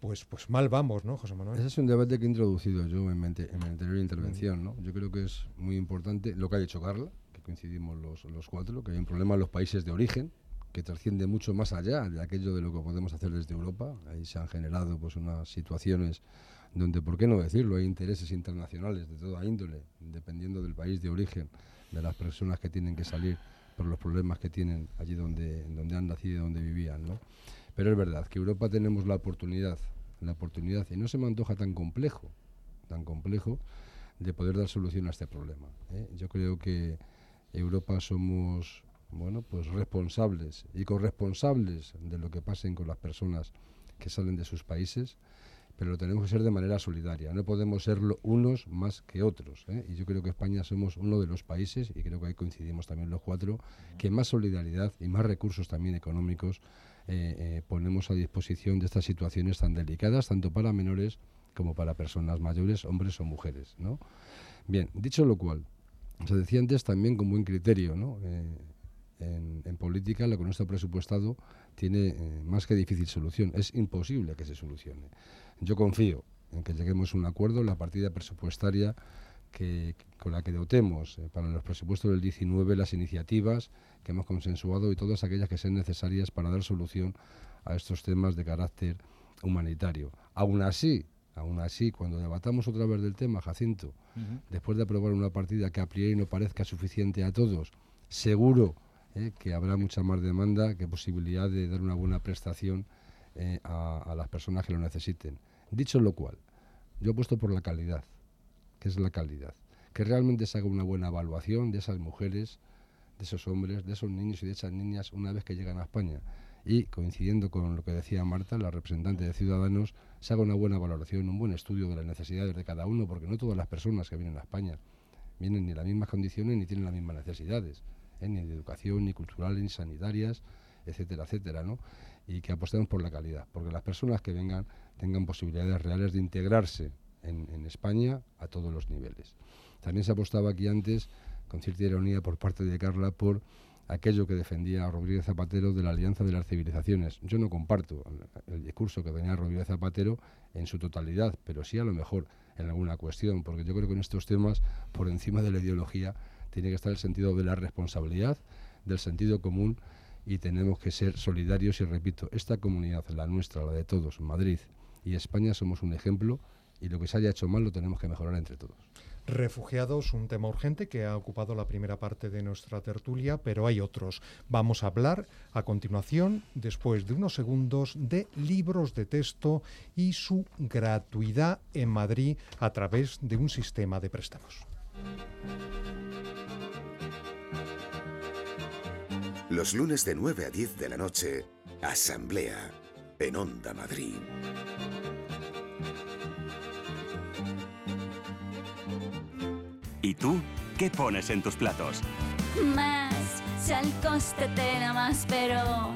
pues, pues mal vamos, ¿no, José Manuel? Ese es un debate que he introducido yo en mi, en mi anterior intervención, ¿no? Yo creo que es muy importante lo que ha dicho Carla, que coincidimos los, los cuatro, que hay un problema en los países de origen, que trasciende mucho más allá de aquello de lo que podemos hacer desde Europa. Ahí se han generado pues unas situaciones donde, ¿por qué no decirlo?, hay intereses internacionales de toda índole, dependiendo del país de origen, de las personas que tienen que salir por los problemas que tienen allí donde, donde han nacido y donde vivían, ¿no? Pero es verdad que Europa tenemos la oportunidad, la oportunidad, y no se me antoja tan complejo, tan complejo, de poder dar solución a este problema. ¿eh? Yo creo que Europa somos bueno, pues responsables y corresponsables de lo que pasen con las personas que salen de sus países, pero lo tenemos que ser de manera solidaria. No podemos ser unos más que otros. ¿eh? Y yo creo que España somos uno de los países, y creo que ahí coincidimos también los cuatro, que más solidaridad y más recursos también económicos eh, eh, ponemos a disposición de estas situaciones tan delicadas, tanto para menores como para personas mayores, hombres o mujeres. ¿no? Bien, dicho lo cual, se decía antes también con buen criterio, ¿no? En, política lo que no está presupuestado tiene eh, más que difícil solución. Es imposible que se solucione. Yo confío en que lleguemos a un acuerdo. La partida presupuestaria que, con la que dotemos eh, para los presupuestos del 19 las iniciativas que hemos consensuado y todas aquellas que sean necesarias para dar solución a estos temas de carácter humanitario. Aún así, aún así, cuando debatamos otra vez del tema, Jacinto, después de aprobar una partida que a priori no parezca suficiente a todos, seguro ¿eh? que habrá mucha más demanda que posibilidad de dar una buena prestación eh, a, las personas que lo necesiten. Dicho lo cual, yo he puesto por la calidad, que es la calidad, que realmente se haga una buena evaluación de esas mujeres, de esos hombres, de esos niños y de esas niñas una vez que llegan a España. Y coincidiendo con lo que decía Marta, la representante de Ciudadanos, se haga una buena valoración, un buen estudio de las necesidades de cada uno, porque no todas las personas que vienen a España vienen ni en las mismas condiciones ni tienen las mismas necesidades. ¿Eh? ni de educación, ni culturales, ni sanitarias, etcétera, etcétera, ¿no? Y que apostemos por la calidad, porque las personas que vengan tengan posibilidades reales de integrarse en, en España a todos los niveles. También se apostaba aquí antes, con cierta ironía por parte de Carla, por aquello que defendía Rodríguez Zapatero de la Alianza de las Civilizaciones. Yo no comparto el discurso que tenía Rodríguez Zapatero en su totalidad, pero sí a lo mejor en alguna cuestión, porque yo creo que en estos temas, por encima de la ideología, tiene que estar el sentido de la responsabilidad, del sentido común y tenemos que ser solidarios y repito, esta comunidad, la nuestra, la de todos, Madrid y España somos un ejemplo y lo que se haya hecho mal lo tenemos que mejorar entre todos. Refugiados, un tema urgente que ha ocupado la primera parte de nuestra tertulia, pero hay otros. Vamos a hablar a continuación, después de unos segundos, de libros de texto y su gratuidad en Madrid a través de un sistema de préstamos. Los lunes de 9 a 10 de la noche, Asamblea en Onda Madrid. ¿Y tú qué pones en tus platos? Más, sal costetera más, pero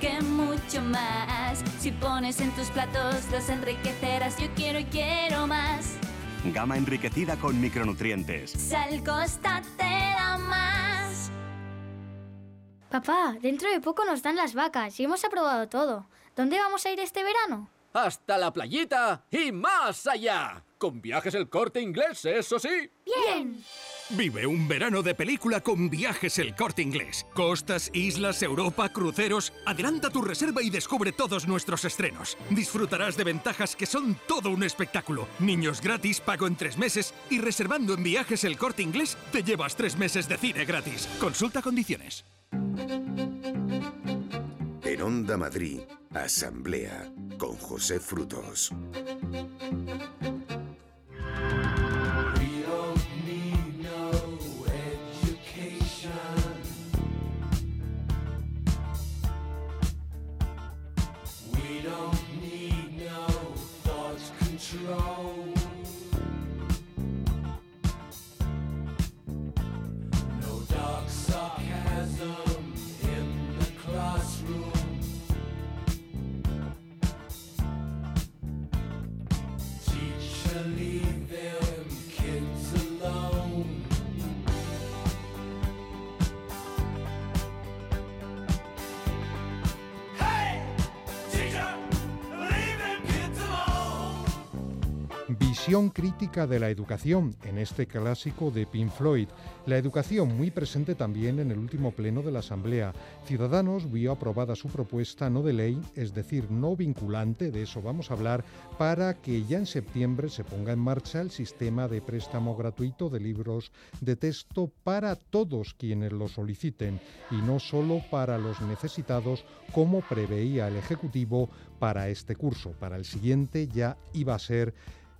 que mucho más. Si pones en tus platos los enriquecerás, yo quiero y quiero más. Gama enriquecida con micronutrientes. Sal costetera más. Papá, dentro de poco nos dan las vacas y hemos aprobado todo. ¿Dónde vamos a ir este verano? Hasta la playita y más allá. Con viajes el corte inglés, eso sí. Bien. Vive un verano de película con viajes el corte inglés. Costas, islas, Europa, cruceros. Adelanta tu reserva y descubre todos nuestros estrenos. Disfrutarás de ventajas que son todo un espectáculo. Niños gratis, pago en tres meses y reservando en viajes el corte inglés te llevas tres meses de cine gratis. Consulta condiciones. Onda Madrid, Asamblea con José Frutos. Crítica de la educación en este clásico de Pink Floyd. La educación muy presente también en el último pleno de la Asamblea. Ciudadanos vio aprobada su propuesta no de ley, es decir, no vinculante, de eso vamos a hablar, para que ya en septiembre se ponga en marcha el sistema de préstamo gratuito de libros de texto para todos quienes lo soliciten y no solo para los necesitados como preveía el Ejecutivo para este curso. Para el siguiente ya iba a ser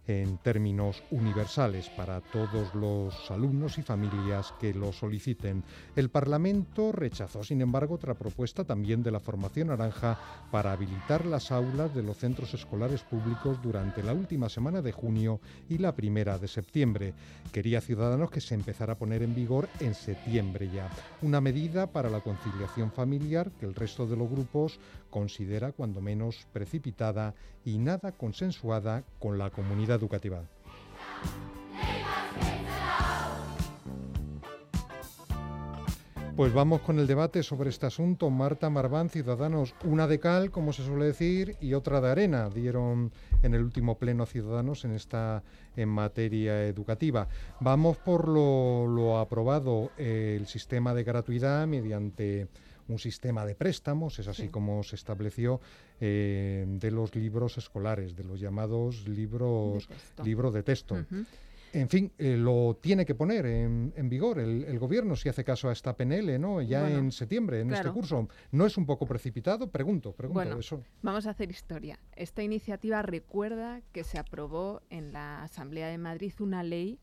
en términos universales para todos los alumnos y familias que lo soliciten. El Parlamento rechazó, sin embargo, otra propuesta también de la Formación Naranja para habilitar las aulas de los centros escolares públicos durante la última semana de junio y la primera de septiembre. Quería Ciudadanos que se empezara a poner en vigor en septiembre ya. Una medida para la conciliación familiar que el resto de los grupos considera cuando menos precipitada y nada consensuada con la comunidad educativa. Pues vamos con el debate sobre este asunto. Marta Marván, Ciudadanos, una de cal, como se suele decir, y otra de arena, dieron en el último pleno Ciudadanos en esta en materia educativa. Vamos por lo, aprobado, el sistema de gratuidad mediante un sistema de préstamos, es así como se estableció, eh, de los libros escolares, de los llamados libros de libros de texto. En fin, eh, lo tiene que poner en, vigor el, gobierno si hace caso a esta PNL, ¿no? Ya en septiembre, en este curso. ¿No es un poco precipitado? Pregunto, pregunto eso. Vamos a hacer historia. Esta iniciativa recuerda que se aprobó en la Asamblea de Madrid una ley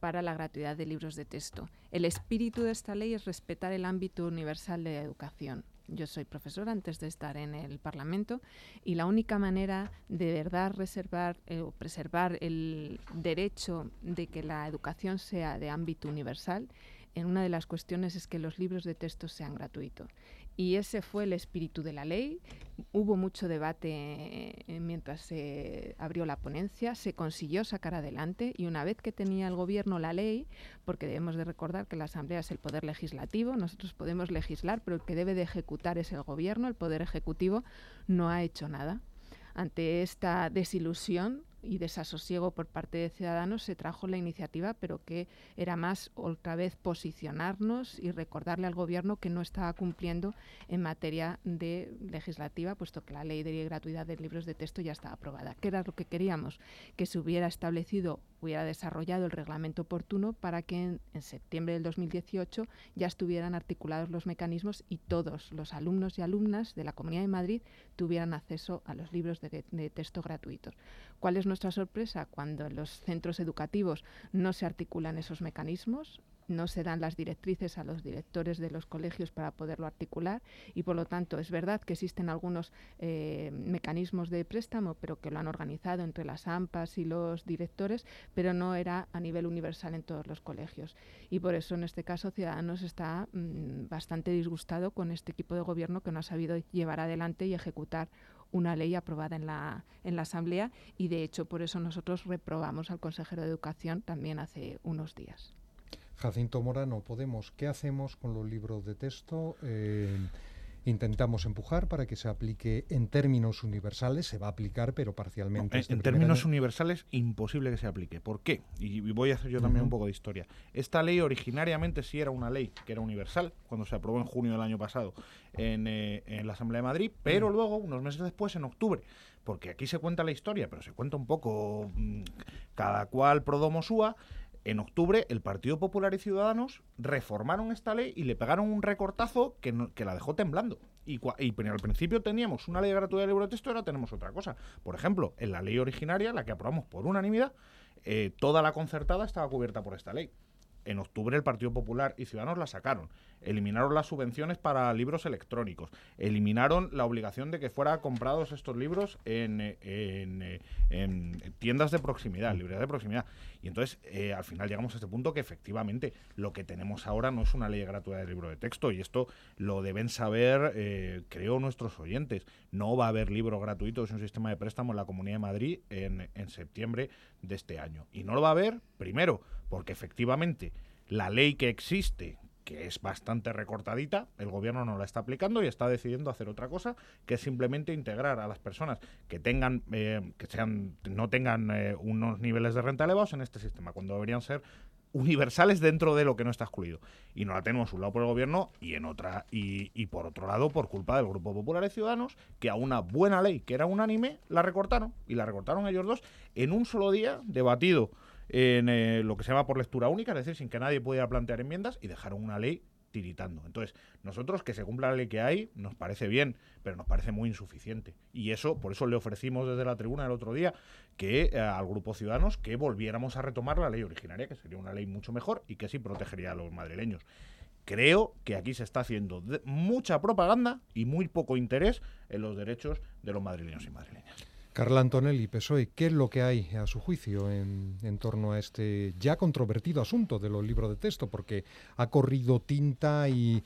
para la gratuidad de libros de texto. El espíritu de esta ley es respetar el ámbito universal de educación. Yo soy profesora antes de estar en el Parlamento y la única manera de verdad reservar eh, o preservar el derecho de que la educación sea de ámbito universal en una de las cuestiones es que los libros de texto sean gratuitos. Y ese fue el espíritu de la ley. Hubo mucho debate eh, mientras se abrió la ponencia, se consiguió sacar adelante y una vez que tenía el gobierno la ley, porque debemos de recordar que la Asamblea es el poder legislativo, nosotros podemos legislar, pero el que debe de ejecutar es el gobierno, el poder ejecutivo no ha hecho nada. Ante esta desilusión, y desasosiego por parte de Ciudadanos se trajo la iniciativa, pero que era más otra vez posicionarnos y recordarle al Gobierno que no estaba cumpliendo en materia de legislativa, puesto que la ley de gratuidad de libros de texto ya estaba aprobada. ¿Qué era lo que queríamos? Que se hubiera establecido, hubiera desarrollado el reglamento oportuno para que en, septiembre del 2018 ya estuvieran articulados los mecanismos y todos los alumnos y alumnas de la Comunidad de Madrid tuvieran acceso a los libros de, de texto gratuitos. ¿Cuál es nuestra sorpresa? Cuando en los centros educativos no se articulan esos mecanismos, no se dan las directrices a los directores de los colegios para poderlo articular y por lo tanto es verdad que existen algunos eh, mecanismos de préstamo pero que lo han organizado entre las AMPAs y los directores pero no era a nivel universal en todos los colegios y por eso en este caso Ciudadanos está mm, bastante disgustado con este equipo de gobierno que no ha sabido llevar adelante y ejecutar una ley aprobada en la, en la Asamblea y de hecho por eso nosotros reprobamos al consejero de Educación también hace unos días. Jacinto Morano, Podemos, ¿qué hacemos con los libros de texto? Eh, intentamos empujar para que se aplique en términos universales, se va a aplicar, pero parcialmente. en, este términos universales, imposible que se aplique. ¿Por qué? Y, voy a hacer yo también un poco de historia. Esta ley originariamente sí era una ley que era universal, cuando se aprobó en junio del año pasado en, eh, la Asamblea de Madrid, pero luego, unos meses después, en octubre, porque aquí se cuenta la historia, pero se cuenta un poco mm, cada cual pro domo sua, en octubre el Partido Popular y Ciudadanos reformaron esta ley y le pegaron un recortazo que, la dejó temblando. Y, al principio teníamos una ley de libro de texto, ahora tenemos otra cosa. Por ejemplo, en la ley originaria, la que aprobamos por unanimidad, eh, toda la concertada estaba cubierta por esta ley. En octubre el Partido Popular y Ciudadanos la sacaron eliminaron las subvenciones para libros electrónicos, eliminaron la obligación de que fuera comprados estos libros en, tiendas de proximidad, librerías de proximidad. Y entonces, eh, al final llegamos a este punto que efectivamente lo que tenemos ahora no es una ley gratuita de libro de texto, y esto lo deben saber, eh, creo, nuestros oyentes. No va a haber libro gratuito, es un sistema de préstamo en la Comunidad de Madrid en, en septiembre de este año. Y no lo va a haber, primero, porque efectivamente la ley que existe, que es bastante recortadita, el gobierno no la está aplicando y está decidiendo hacer otra cosa, que es simplemente integrar a las personas que tengan, eh, que sean, no tengan eh, unos niveles de renta elevados en este sistema, cuando deberían ser universales dentro de lo que no está excluido. Y no la tenemos un lado por el gobierno y en otra, y, y por otro lado por culpa del Grupo Popular de Ciudadanos, que a una buena ley que era unánime, la recortaron, y la recortaron ellos dos en un solo día, debatido en eh, lo que se llama por lectura única, es decir, sin que nadie pudiera plantear enmiendas, y dejaron una ley tiritando. Entonces, nosotros que se cumpla la ley que hay, nos parece bien, pero nos parece muy insuficiente. Y eso, por eso le ofrecimos desde la tribuna el otro día que eh, al grupo Ciudadanos que volviéramos a retomar la ley originaria, que sería una ley mucho mejor y que sí protegería a los madrileños. Creo que aquí se está haciendo mucha propaganda y muy poco interés en los derechos de los madrileños y madrileñas. Carla Antonelli, PSOE, ¿qué es lo que hay a su juicio en, torno a este ya controvertido asunto de los libros de texto? Porque ha corrido tinta y,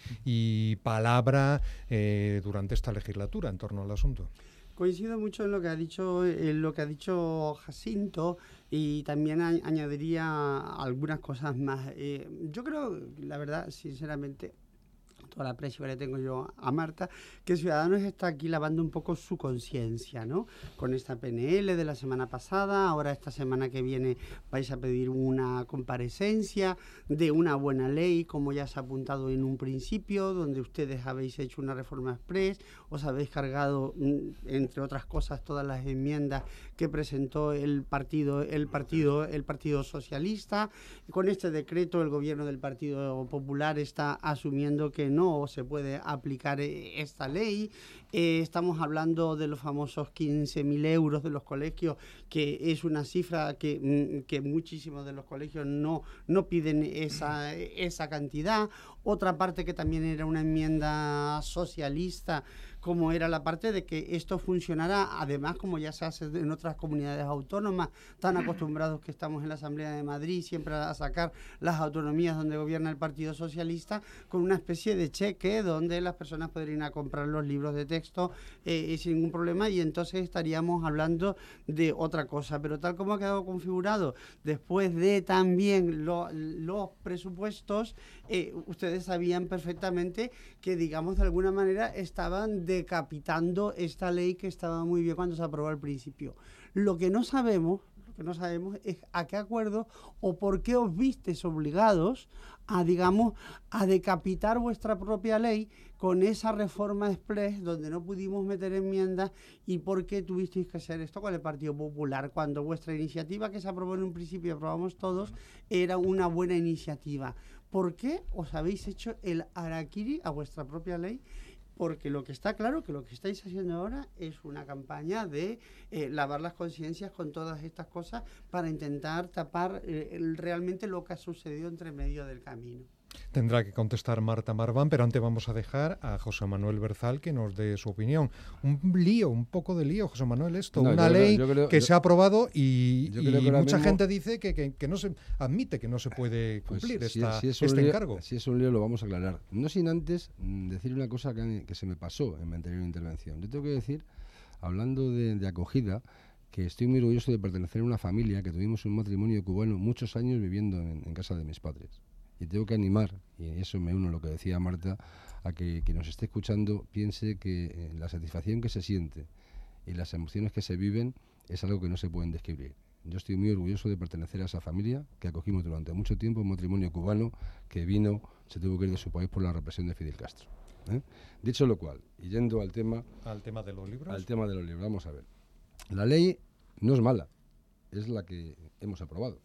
palabra eh, durante esta legislatura en torno al asunto. Coincido mucho en lo que ha dicho, en lo que ha dicho Jacinto y también añadiría algunas cosas más. Eh, yo creo, la verdad, sinceramente, toda la aprecio que le tengo yo a Marta, que Ciudadanos está aquí lavando un poco su conciencia, ¿no? Con esta PNL de la semana pasada, ahora esta semana que viene vais a pedir una comparecencia de una buena ley, como ya se ha apuntado en un principio, donde ustedes habéis hecho una reforma express, os habéis cargado, mm, entre otras cosas, todas las enmiendas que presentó el partido, el partido, el Partido Socialista. Con este decreto, el gobierno del Partido Popular está asumiendo que no se puede aplicar eh, esta ley. Eh, estamos hablando de los famosos 15.000 euros de los colegios, que es una cifra que, mm, que muchísimos de los colegios no, no piden esa, esa cantidad. Otra parte que también era una enmienda socialista como era la parte de que esto funcionara, además como ya se hace en otras comunidades autónomas, tan acostumbrados que estamos en la Asamblea de Madrid siempre a sacar las autonomías donde gobierna el Partido Socialista, con una especie de cheque donde las personas podrían comprar los libros de texto eh, sin ningún problema y entonces estaríamos hablando de otra cosa. Pero tal como ha quedado configurado, después de también los presupuestos, eh, ustedes sabían perfectamente que, digamos, de alguna manera estaban decapitando esta ley que estaba muy bien cuando se aprobó al principio. Lo que no sabemos, lo que no sabemos es a qué acuerdo o por qué os vistes obligados a, digamos, a decapitar vuestra propia ley con esa reforma express donde no pudimos meter enmiendas y por qué tuvisteis que hacer esto con el Partido Popular cuando vuestra iniciativa que se aprobó en un principio y aprobamos todos era una buena iniciativa. ¿Por qué os habéis hecho el araquiri a vuestra propia ley porque lo que está claro que lo que estáis haciendo ahora es una campaña de eh, lavar las conciencias con todas estas cosas para intentar tapar eh, realmente lo que ha sucedido entre medio del camino. Tendrá que contestar Marta Marván, pero antes vamos a dejar a José Manuel Berzal que nos dé su opinión. Un lío, un poco de lío, José Manuel, esto. una ley que se ha aprobado y, mucha gente dice que, no se admite que no se puede pues cumplir este encargo. Si es un lío, lo vamos a aclarar. No sin antes mm, decir una cosa que, se me pasó en mi anterior intervención. Yo tengo que decir, hablando de, acogida, que estoy muy orgulloso de pertenecer a una familia que tuvimos un matrimonio cubano muchos años viviendo en casa de mis padres. Y tengo que animar, y eso me uno a lo que decía Marta, a que quien nos esté escuchando piense que eh, la satisfacción que se siente y las emociones que se viven es algo que no se pueden describir. Yo estoy muy orgulloso de pertenecer a esa familia que acogimos durante mucho tiempo, un matrimonio cubano que vino, se tuvo que ir de su país por la represión de Fidel Castro. ¿eh? Dicho lo cual, y yendo al tema... Al tema de los libros. Al tema de los libros, vamos a ver. La ley no es mala, es la que hemos aprobado.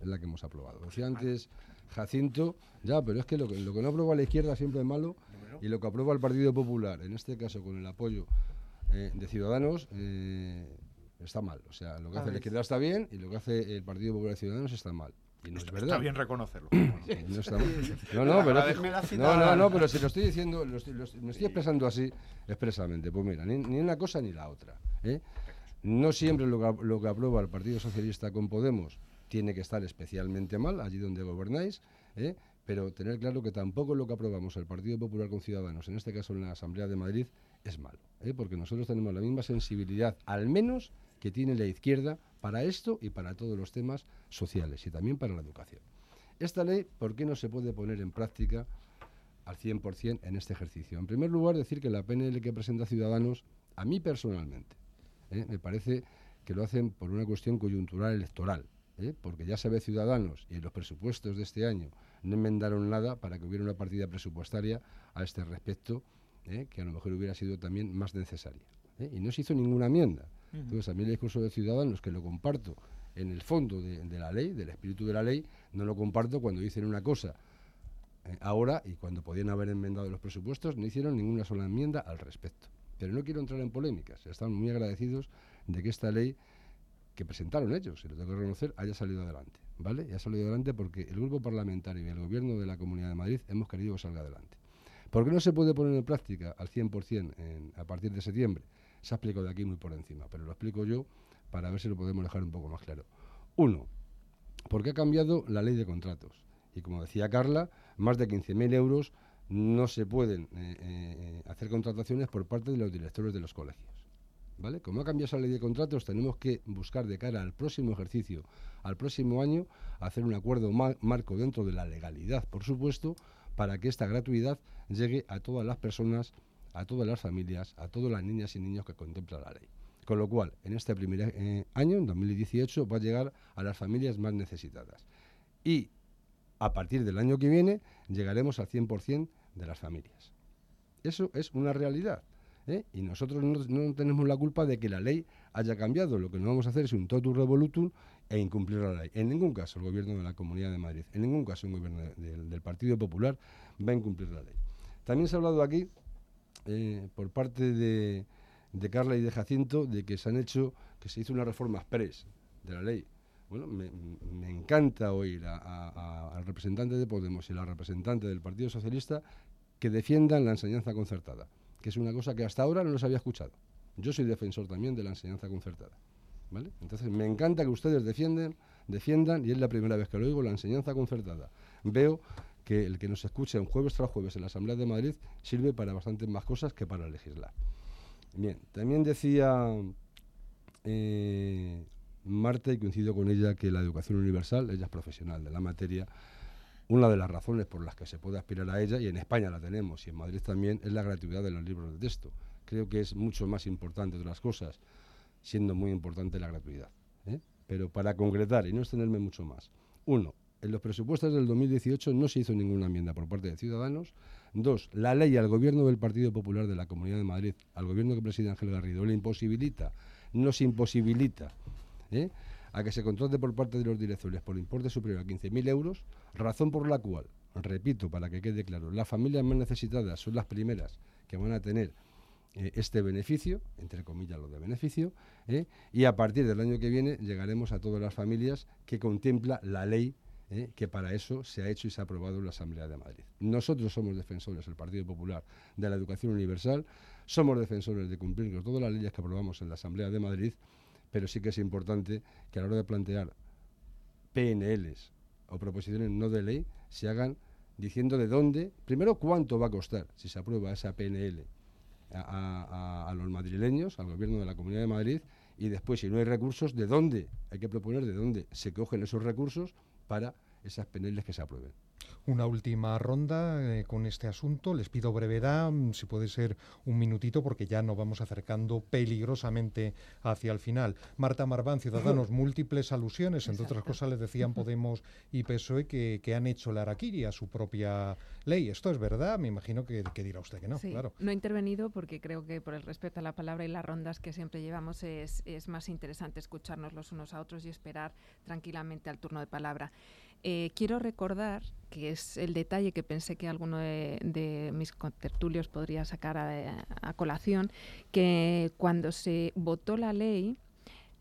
Es la que hemos aprobado. Decía antes Jacinto, ya, pero es que lo, que lo que no aprueba la izquierda siempre es malo y lo que aprueba el Partido Popular, en este caso con el apoyo eh, de Ciudadanos, eh, está mal. O sea, lo que hace la izquierda está bien y lo que hace el Partido Popular de Ciudadanos está mal. Y no es verdad. Está bien reconocerlo. no, está no, no, pero, no, no, no, pero si lo estoy diciendo, lo estoy, me estoy expresando así expresamente. Pues mira, ni, ni una cosa ni la otra. ¿eh? No siempre lo que, lo que aprueba el Partido Socialista con Podemos tiene que estar especialmente mal allí donde gobernáis, ¿eh? pero tener claro que tampoco lo que aprobamos el Partido Popular con Ciudadanos, en este caso en la Asamblea de Madrid, es malo, ¿eh? porque nosotros tenemos la misma sensibilidad, al menos que tiene la izquierda para esto y para todos los temas sociales y también para la educación. Esta ley, ¿por qué no se puede poner en práctica al 100% en este ejercicio? En primer lugar, decir que la PNL que presenta Ciudadanos, a mí personalmente, ¿eh? me parece que lo hacen por una cuestión coyuntural electoral. ¿Eh? porque ya se ve Ciudadanos y en los presupuestos de este año no enmendaron nada para que hubiera una partida presupuestaria a este respecto, ¿eh? que a lo mejor hubiera sido también más necesaria. ¿eh? Y no se hizo ninguna enmienda. Entonces, a mí el discurso de Ciudadanos, que lo comparto en el fondo de, la ley, del espíritu de la ley, no lo comparto cuando dicen una cosa ahora y cuando podían haber enmendado los presupuestos, no hicieron ninguna sola enmienda al respecto. Pero no quiero entrar en polémicas, están muy agradecidos de que esta ley que presentaron ellos, y lo tengo que reconocer, haya salido adelante. ¿Vale? Y ha salido adelante porque el grupo parlamentario y el gobierno de la Comunidad de Madrid hemos querido que salga adelante. ¿Por qué no se puede poner en práctica al 100% en, a partir de septiembre? Se ha explicado de aquí muy por encima, pero lo explico yo para ver si lo podemos dejar un poco más claro. Uno, porque ha cambiado la ley de contratos. Y como decía Carla, más de 15.000 euros no se pueden eh, eh, hacer contrataciones por parte de los directores de los colegios. ¿Vale? Como ha cambiado esa ley de contratos, tenemos que buscar de cara al próximo ejercicio, al próximo año, hacer un acuerdo marco dentro de la legalidad, por supuesto, para que esta gratuidad llegue a todas las personas, a todas las familias, a todas las niñas y niños que contempla la ley. Con lo cual, en este primer eh, año, en 2018, va a llegar a las familias más necesitadas. Y a partir del año que viene, llegaremos al 100% de las familias. Eso es una realidad. ¿Eh? Y nosotros no, tenemos la culpa de que la ley haya cambiado. Lo que no vamos a hacer es un totus revolutum e incumplir la ley. En ningún caso el gobierno de la Comunidad de Madrid, en ningún caso un gobierno del Partido Popular va a incumplir la ley. También se ha hablado aquí, eh, por parte de, de Carla y de Jacinto de que se han hecho, que se hizo una reforma express de la ley. Bueno, me, encanta oír al representante de Podemos y a la representante del Partido Socialista que defiendan la enseñanza concertada, que es una cosa que hasta ahora no los había escuchado. Yo soy defensor también de la enseñanza concertada. ¿vale? Entonces, me encanta que ustedes defienden, defiendan, y es la primera vez que lo oigo, la enseñanza concertada. Veo que el que nos escuche un jueves tras jueves en la Asamblea de Madrid sirve para bastantes más cosas que para legislar. Bien, también decía eh, Marta, y coincido con ella, que la educación universal, ella es profesional de la materia, una de las razones por las que se puede aspirar a ella, y en España la tenemos, y en Madrid también, es la gratuidad de los libros de texto. Creo que es mucho más importante de las cosas, siendo muy importante la gratuidad. ¿eh? Pero para concretar y no extenderme mucho más, uno, en los presupuestos del 2018 no se hizo ninguna enmienda por parte de Ciudadanos. Dos, la ley al gobierno del Partido Popular de la Comunidad de Madrid, al gobierno que preside Ángel Garrido, le imposibilita, nos imposibilita ¿eh? A que se contrate por parte de los directores por importe superior a 15.000 euros, razón por la cual, repito para que quede claro, las familias más necesitadas son las primeras que van a tener eh, este beneficio, entre comillas lo de beneficio, ¿eh? y a partir del año que viene llegaremos a todas las familias que contempla la ley ¿eh? que para eso se ha hecho y se ha aprobado en la Asamblea de Madrid. Nosotros somos defensores, el Partido Popular, de la educación universal, somos defensores de cumplir con todas las leyes que aprobamos en la Asamblea de Madrid, pero sí que es importante que a la hora de plantear PNLs o proposiciones no de ley se hagan diciendo de dónde, primero cuánto va a costar si se aprueba esa PNL a, los madrileños, al gobierno de la Comunidad de Madrid, y después, si no hay recursos, de dónde hay que proponer, de dónde se cogen esos recursos para esas peneles que se aprueben. Una última ronda eh, con este asunto. Les pido brevedad, mm, si puede ser un minutito, porque ya nos vamos acercando peligrosamente hacia el final. Marta Marván, Ciudadanos, múltiples alusiones, entre otras cosas les decían Podemos y PSOE que, que, han hecho la araquiri a su propia ley. ¿Esto es verdad? Me imagino que, dirá usted que no, claro. No he intervenido porque creo que por el respeto a la palabra y las rondas que siempre llevamos es, es más interesante escucharnos los unos a otros y esperar tranquilamente al turno de palabra. Eh, quiero recordar, que es el detalle que pensé que alguno de, mis contertulios podría sacar a, colación, que cuando se votó la ley,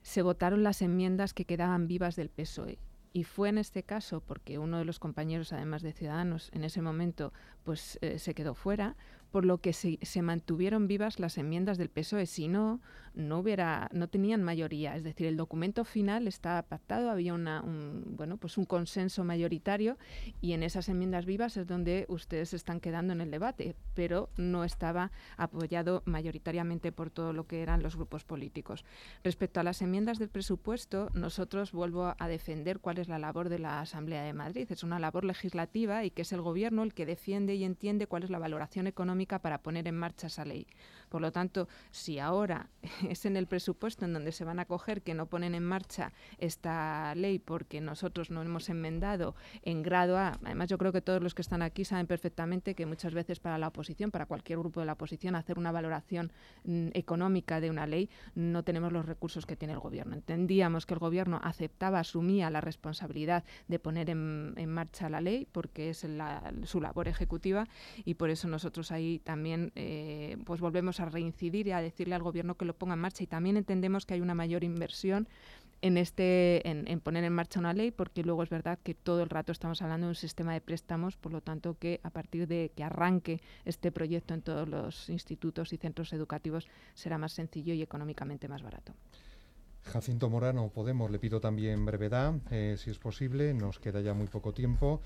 se votaron las enmiendas que quedaban vivas del PSOE. Y fue en este caso porque uno de los compañeros, además de Ciudadanos, en ese momento pues eh, se quedó fuera, por lo que se, mantuvieron vivas las enmiendas del PSOE. Si no, no hubiera, no tenían mayoría. Es decir, el documento final estaba pactado, había una, un, bueno, pues un consenso mayoritario y en esas enmiendas vivas es donde ustedes están quedando en el debate, pero no estaba apoyado mayoritariamente por todo lo que eran los grupos políticos. Respecto a las enmiendas del presupuesto, nosotros vuelvo a defender cuál es la labor de la Asamblea de Madrid. Es una labor legislativa y que es el gobierno el que defiende y entiende cuál es la valoración económica para poner en marcha esa ley. Por lo tanto, si ahora es en el presupuesto en donde se van a coger que no ponen en marcha esta ley porque nosotros no hemos enmendado en grado A, además yo creo que todos los que están aquí saben perfectamente que muchas veces para la oposición, para cualquier grupo de la oposición, hacer una valoración mm, económica de una ley no tenemos los recursos que tiene el gobierno. Entendíamos que el gobierno aceptaba, asumía la responsabilidad de poner en, marcha la ley porque es su labor ejecutiva y por eso nosotros ahí también eh, pues volvemos a reincidir y a decirle al gobierno que lo ponga en marcha y también entendemos que hay una mayor inversión en, este, en, poner en marcha una ley, porque luego es verdad que todo el rato estamos hablando de un sistema de préstamos, por lo tanto que a partir de que arranque este proyecto en todos los institutos y centros educativos será más sencillo y económicamente más barato. Jacinto Morano, Podemos, le pido también brevedad, eh, si es posible, nos queda ya muy poco tiempo.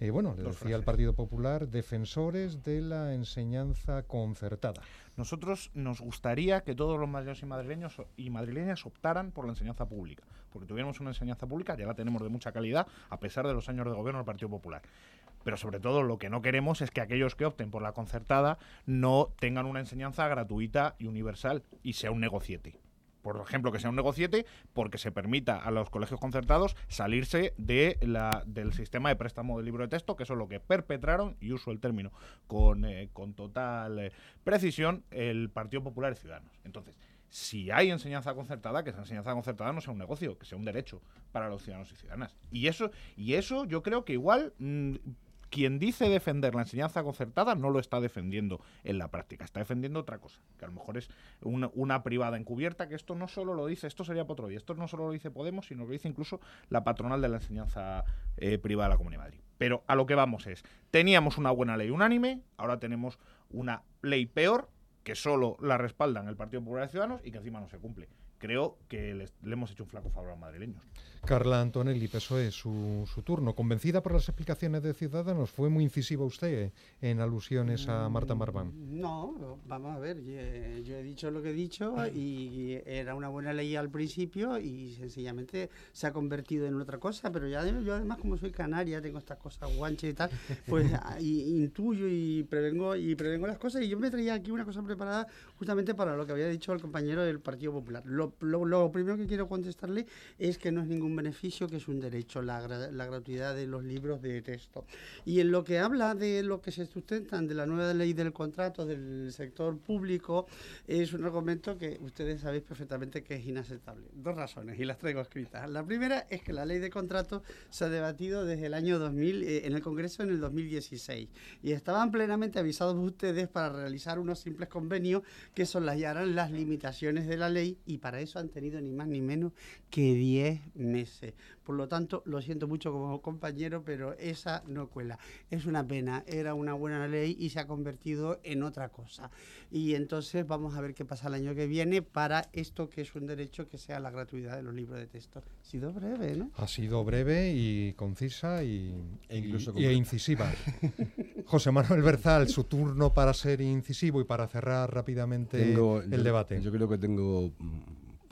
Eh, bueno, le decía al Partido Popular, defensores de la enseñanza concertada. Nosotros nos gustaría que todos los madrileños y madrileños y madrileñas optaran por la enseñanza pública, porque tuviéramos una enseñanza pública, ya la tenemos de mucha calidad, a pesar de los años de gobierno del Partido Popular pero sobre todo lo que no queremos es que aquellos que opten por la concertada no tengan una enseñanza gratuita y universal y sea un negociete por ejemplo, que sea un negociete, porque se permita a los colegios concertados salirse de la, del sistema de préstamo de libro de texto, que eso es lo que perpetraron, y uso el término con, eh, con total eh, precisión, el Partido Popular y Ciudadanos. Entonces, si hay enseñanza concertada, que esa enseñanza concertada no sea un negocio, que sea un derecho para los ciudadanos y ciudadanas. Y eso, y eso yo creo que igual mm, quien dice defender la enseñanza concertada no lo está defendiendo en la práctica, está defendiendo otra cosa, que a lo mejor es una, privada encubierta, que esto no solo lo dice, esto sería por otro esto no solo lo dice Podemos, sino lo dice incluso la patronal de la enseñanza eh, privada de la Comunidad de Madrid. Pero a lo que vamos es, teníamos una buena ley unánime, ahora tenemos una ley peor, que solo la respaldan el Partido Popular de Ciudadanos y que encima no se cumple creo que le hemos hecho un flaco favor a los madrileños. Carla Antonelli, PSOE, su, su turno. Convencida por las explicaciones de Ciudadanos, ¿fue muy incisiva usted en alusiones a Marta Marván? No, vamos a ver, yo, he dicho lo que he dicho y era una buena ley al principio y sencillamente se ha convertido en otra cosa, pero ya yo además como soy canaria, tengo estas cosas guanches y tal, pues intuyo y prevengo, y prevengo las cosas y yo me traía aquí una cosa preparada justamente para lo que había dicho el compañero del Partido Popular. Lo lo, primero que quiero contestarle es que no es ningún beneficio, que es un derecho, la, la gratuidad de los libros de texto. Y en lo que habla de lo que se sustentan de la nueva ley del contrato del sector público, es un argumento que ustedes sabéis perfectamente que es inaceptable. Dos razones, y las traigo escritas. La primera es que la ley de contrato se ha debatido desde el año 2000 eh, en el Congreso en el 2016 y estaban plenamente avisados ustedes para realizar unos simples convenios que soslayaran las limitaciones de la ley y para eso han tenido ni más ni menos que 10 meses. Por lo tanto, lo siento mucho como compañero, pero esa no cuela. Es una pena, era una buena ley y se ha convertido en otra cosa. Y entonces vamos a ver qué pasa el año que viene para esto que es un derecho que sea la gratuidad de los libros de texto. Ha sido breve, ¿no? Ha sido breve y concisa y, e incluso y, incisiva. José Manuel Berzal, su turno para ser incisivo y para cerrar rápidamente el debate. Yo creo que tengo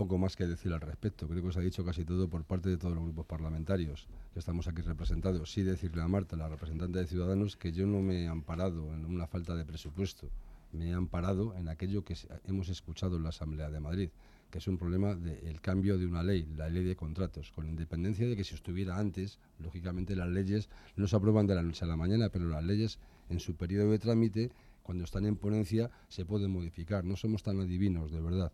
poco más que decir al respecto. Creo que se ha dicho casi todo por parte de todos los grupos parlamentarios que estamos aquí representados. Sí decirle a Marta, la representante de Ciudadanos, que yo no me he amparado en una falta de presupuesto. Me he amparado en aquello que hemos escuchado en la Asamblea de Madrid, que es un problema del cambio de una ley, la ley de contratos, con independencia de que si estuviera antes, lógicamente las leyes no se aprueban de la noche a la mañana, pero las leyes en su periodo de trámite, cuando están en ponencia, se pueden modificar. No somos tan adivinos, de verdad.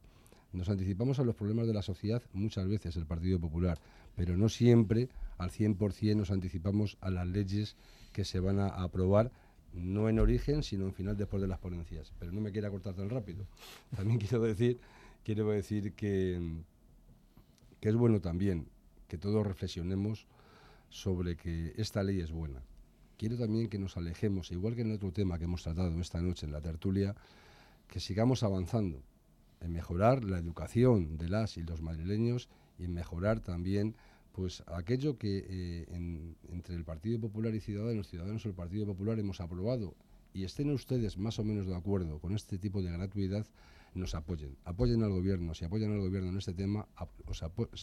Nos anticipamos a los problemas de la sociedad muchas veces, el Partido Popular, pero no siempre al 100% nos anticipamos a las leyes que se van a aprobar, no en origen, sino en final después de las ponencias. Pero no me quiero cortar tan rápido. También quiero decir, quiero decir que, que es bueno también que todos reflexionemos sobre que esta ley es buena. Quiero también que nos alejemos, igual que en otro tema que hemos tratado esta noche en la tertulia, que sigamos avanzando en mejorar la educación de las y los madrileños y en mejorar también pues aquello que eh, entre el Partido Popular y Ciudadanos, Ciudadanos y el Partido Popular hemos aprobado y estén ustedes más o menos de acuerdo con este tipo de gratuidad, nos apoyen. Apoyen al gobierno. Si apoyan al gobierno en este tema,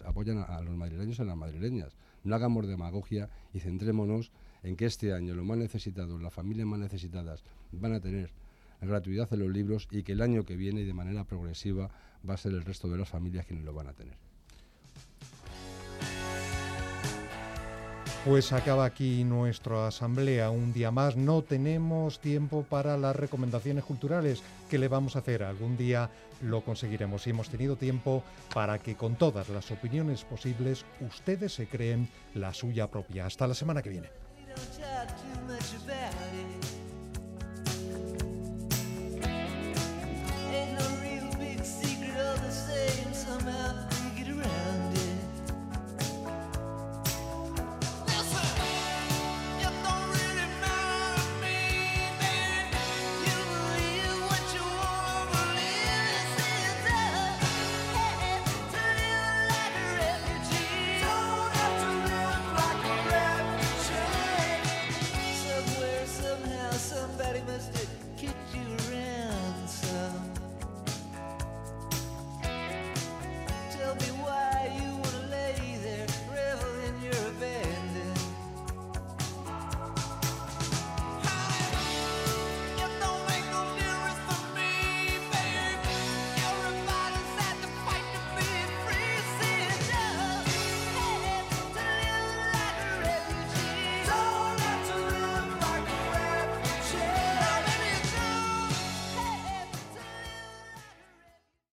apoyan a, a, los madrileños y a las madrileñas. No hagamos demagogia y centrémonos en que este año lo más necesitado, las familias más necesitadas, van a tener gratuidad en los libros y que el año que viene y de manera progresiva va a ser el resto de las familias quienes lo van a tener. Pues acaba aquí nuestra asamblea. Un día más no tenemos tiempo para las recomendaciones culturales. ¿Qué le vamos a hacer? Algún día lo conseguiremos. Y hemos tenido tiempo para que con todas las opiniones posibles ustedes se creen la suya propia. Hasta la semana que viene.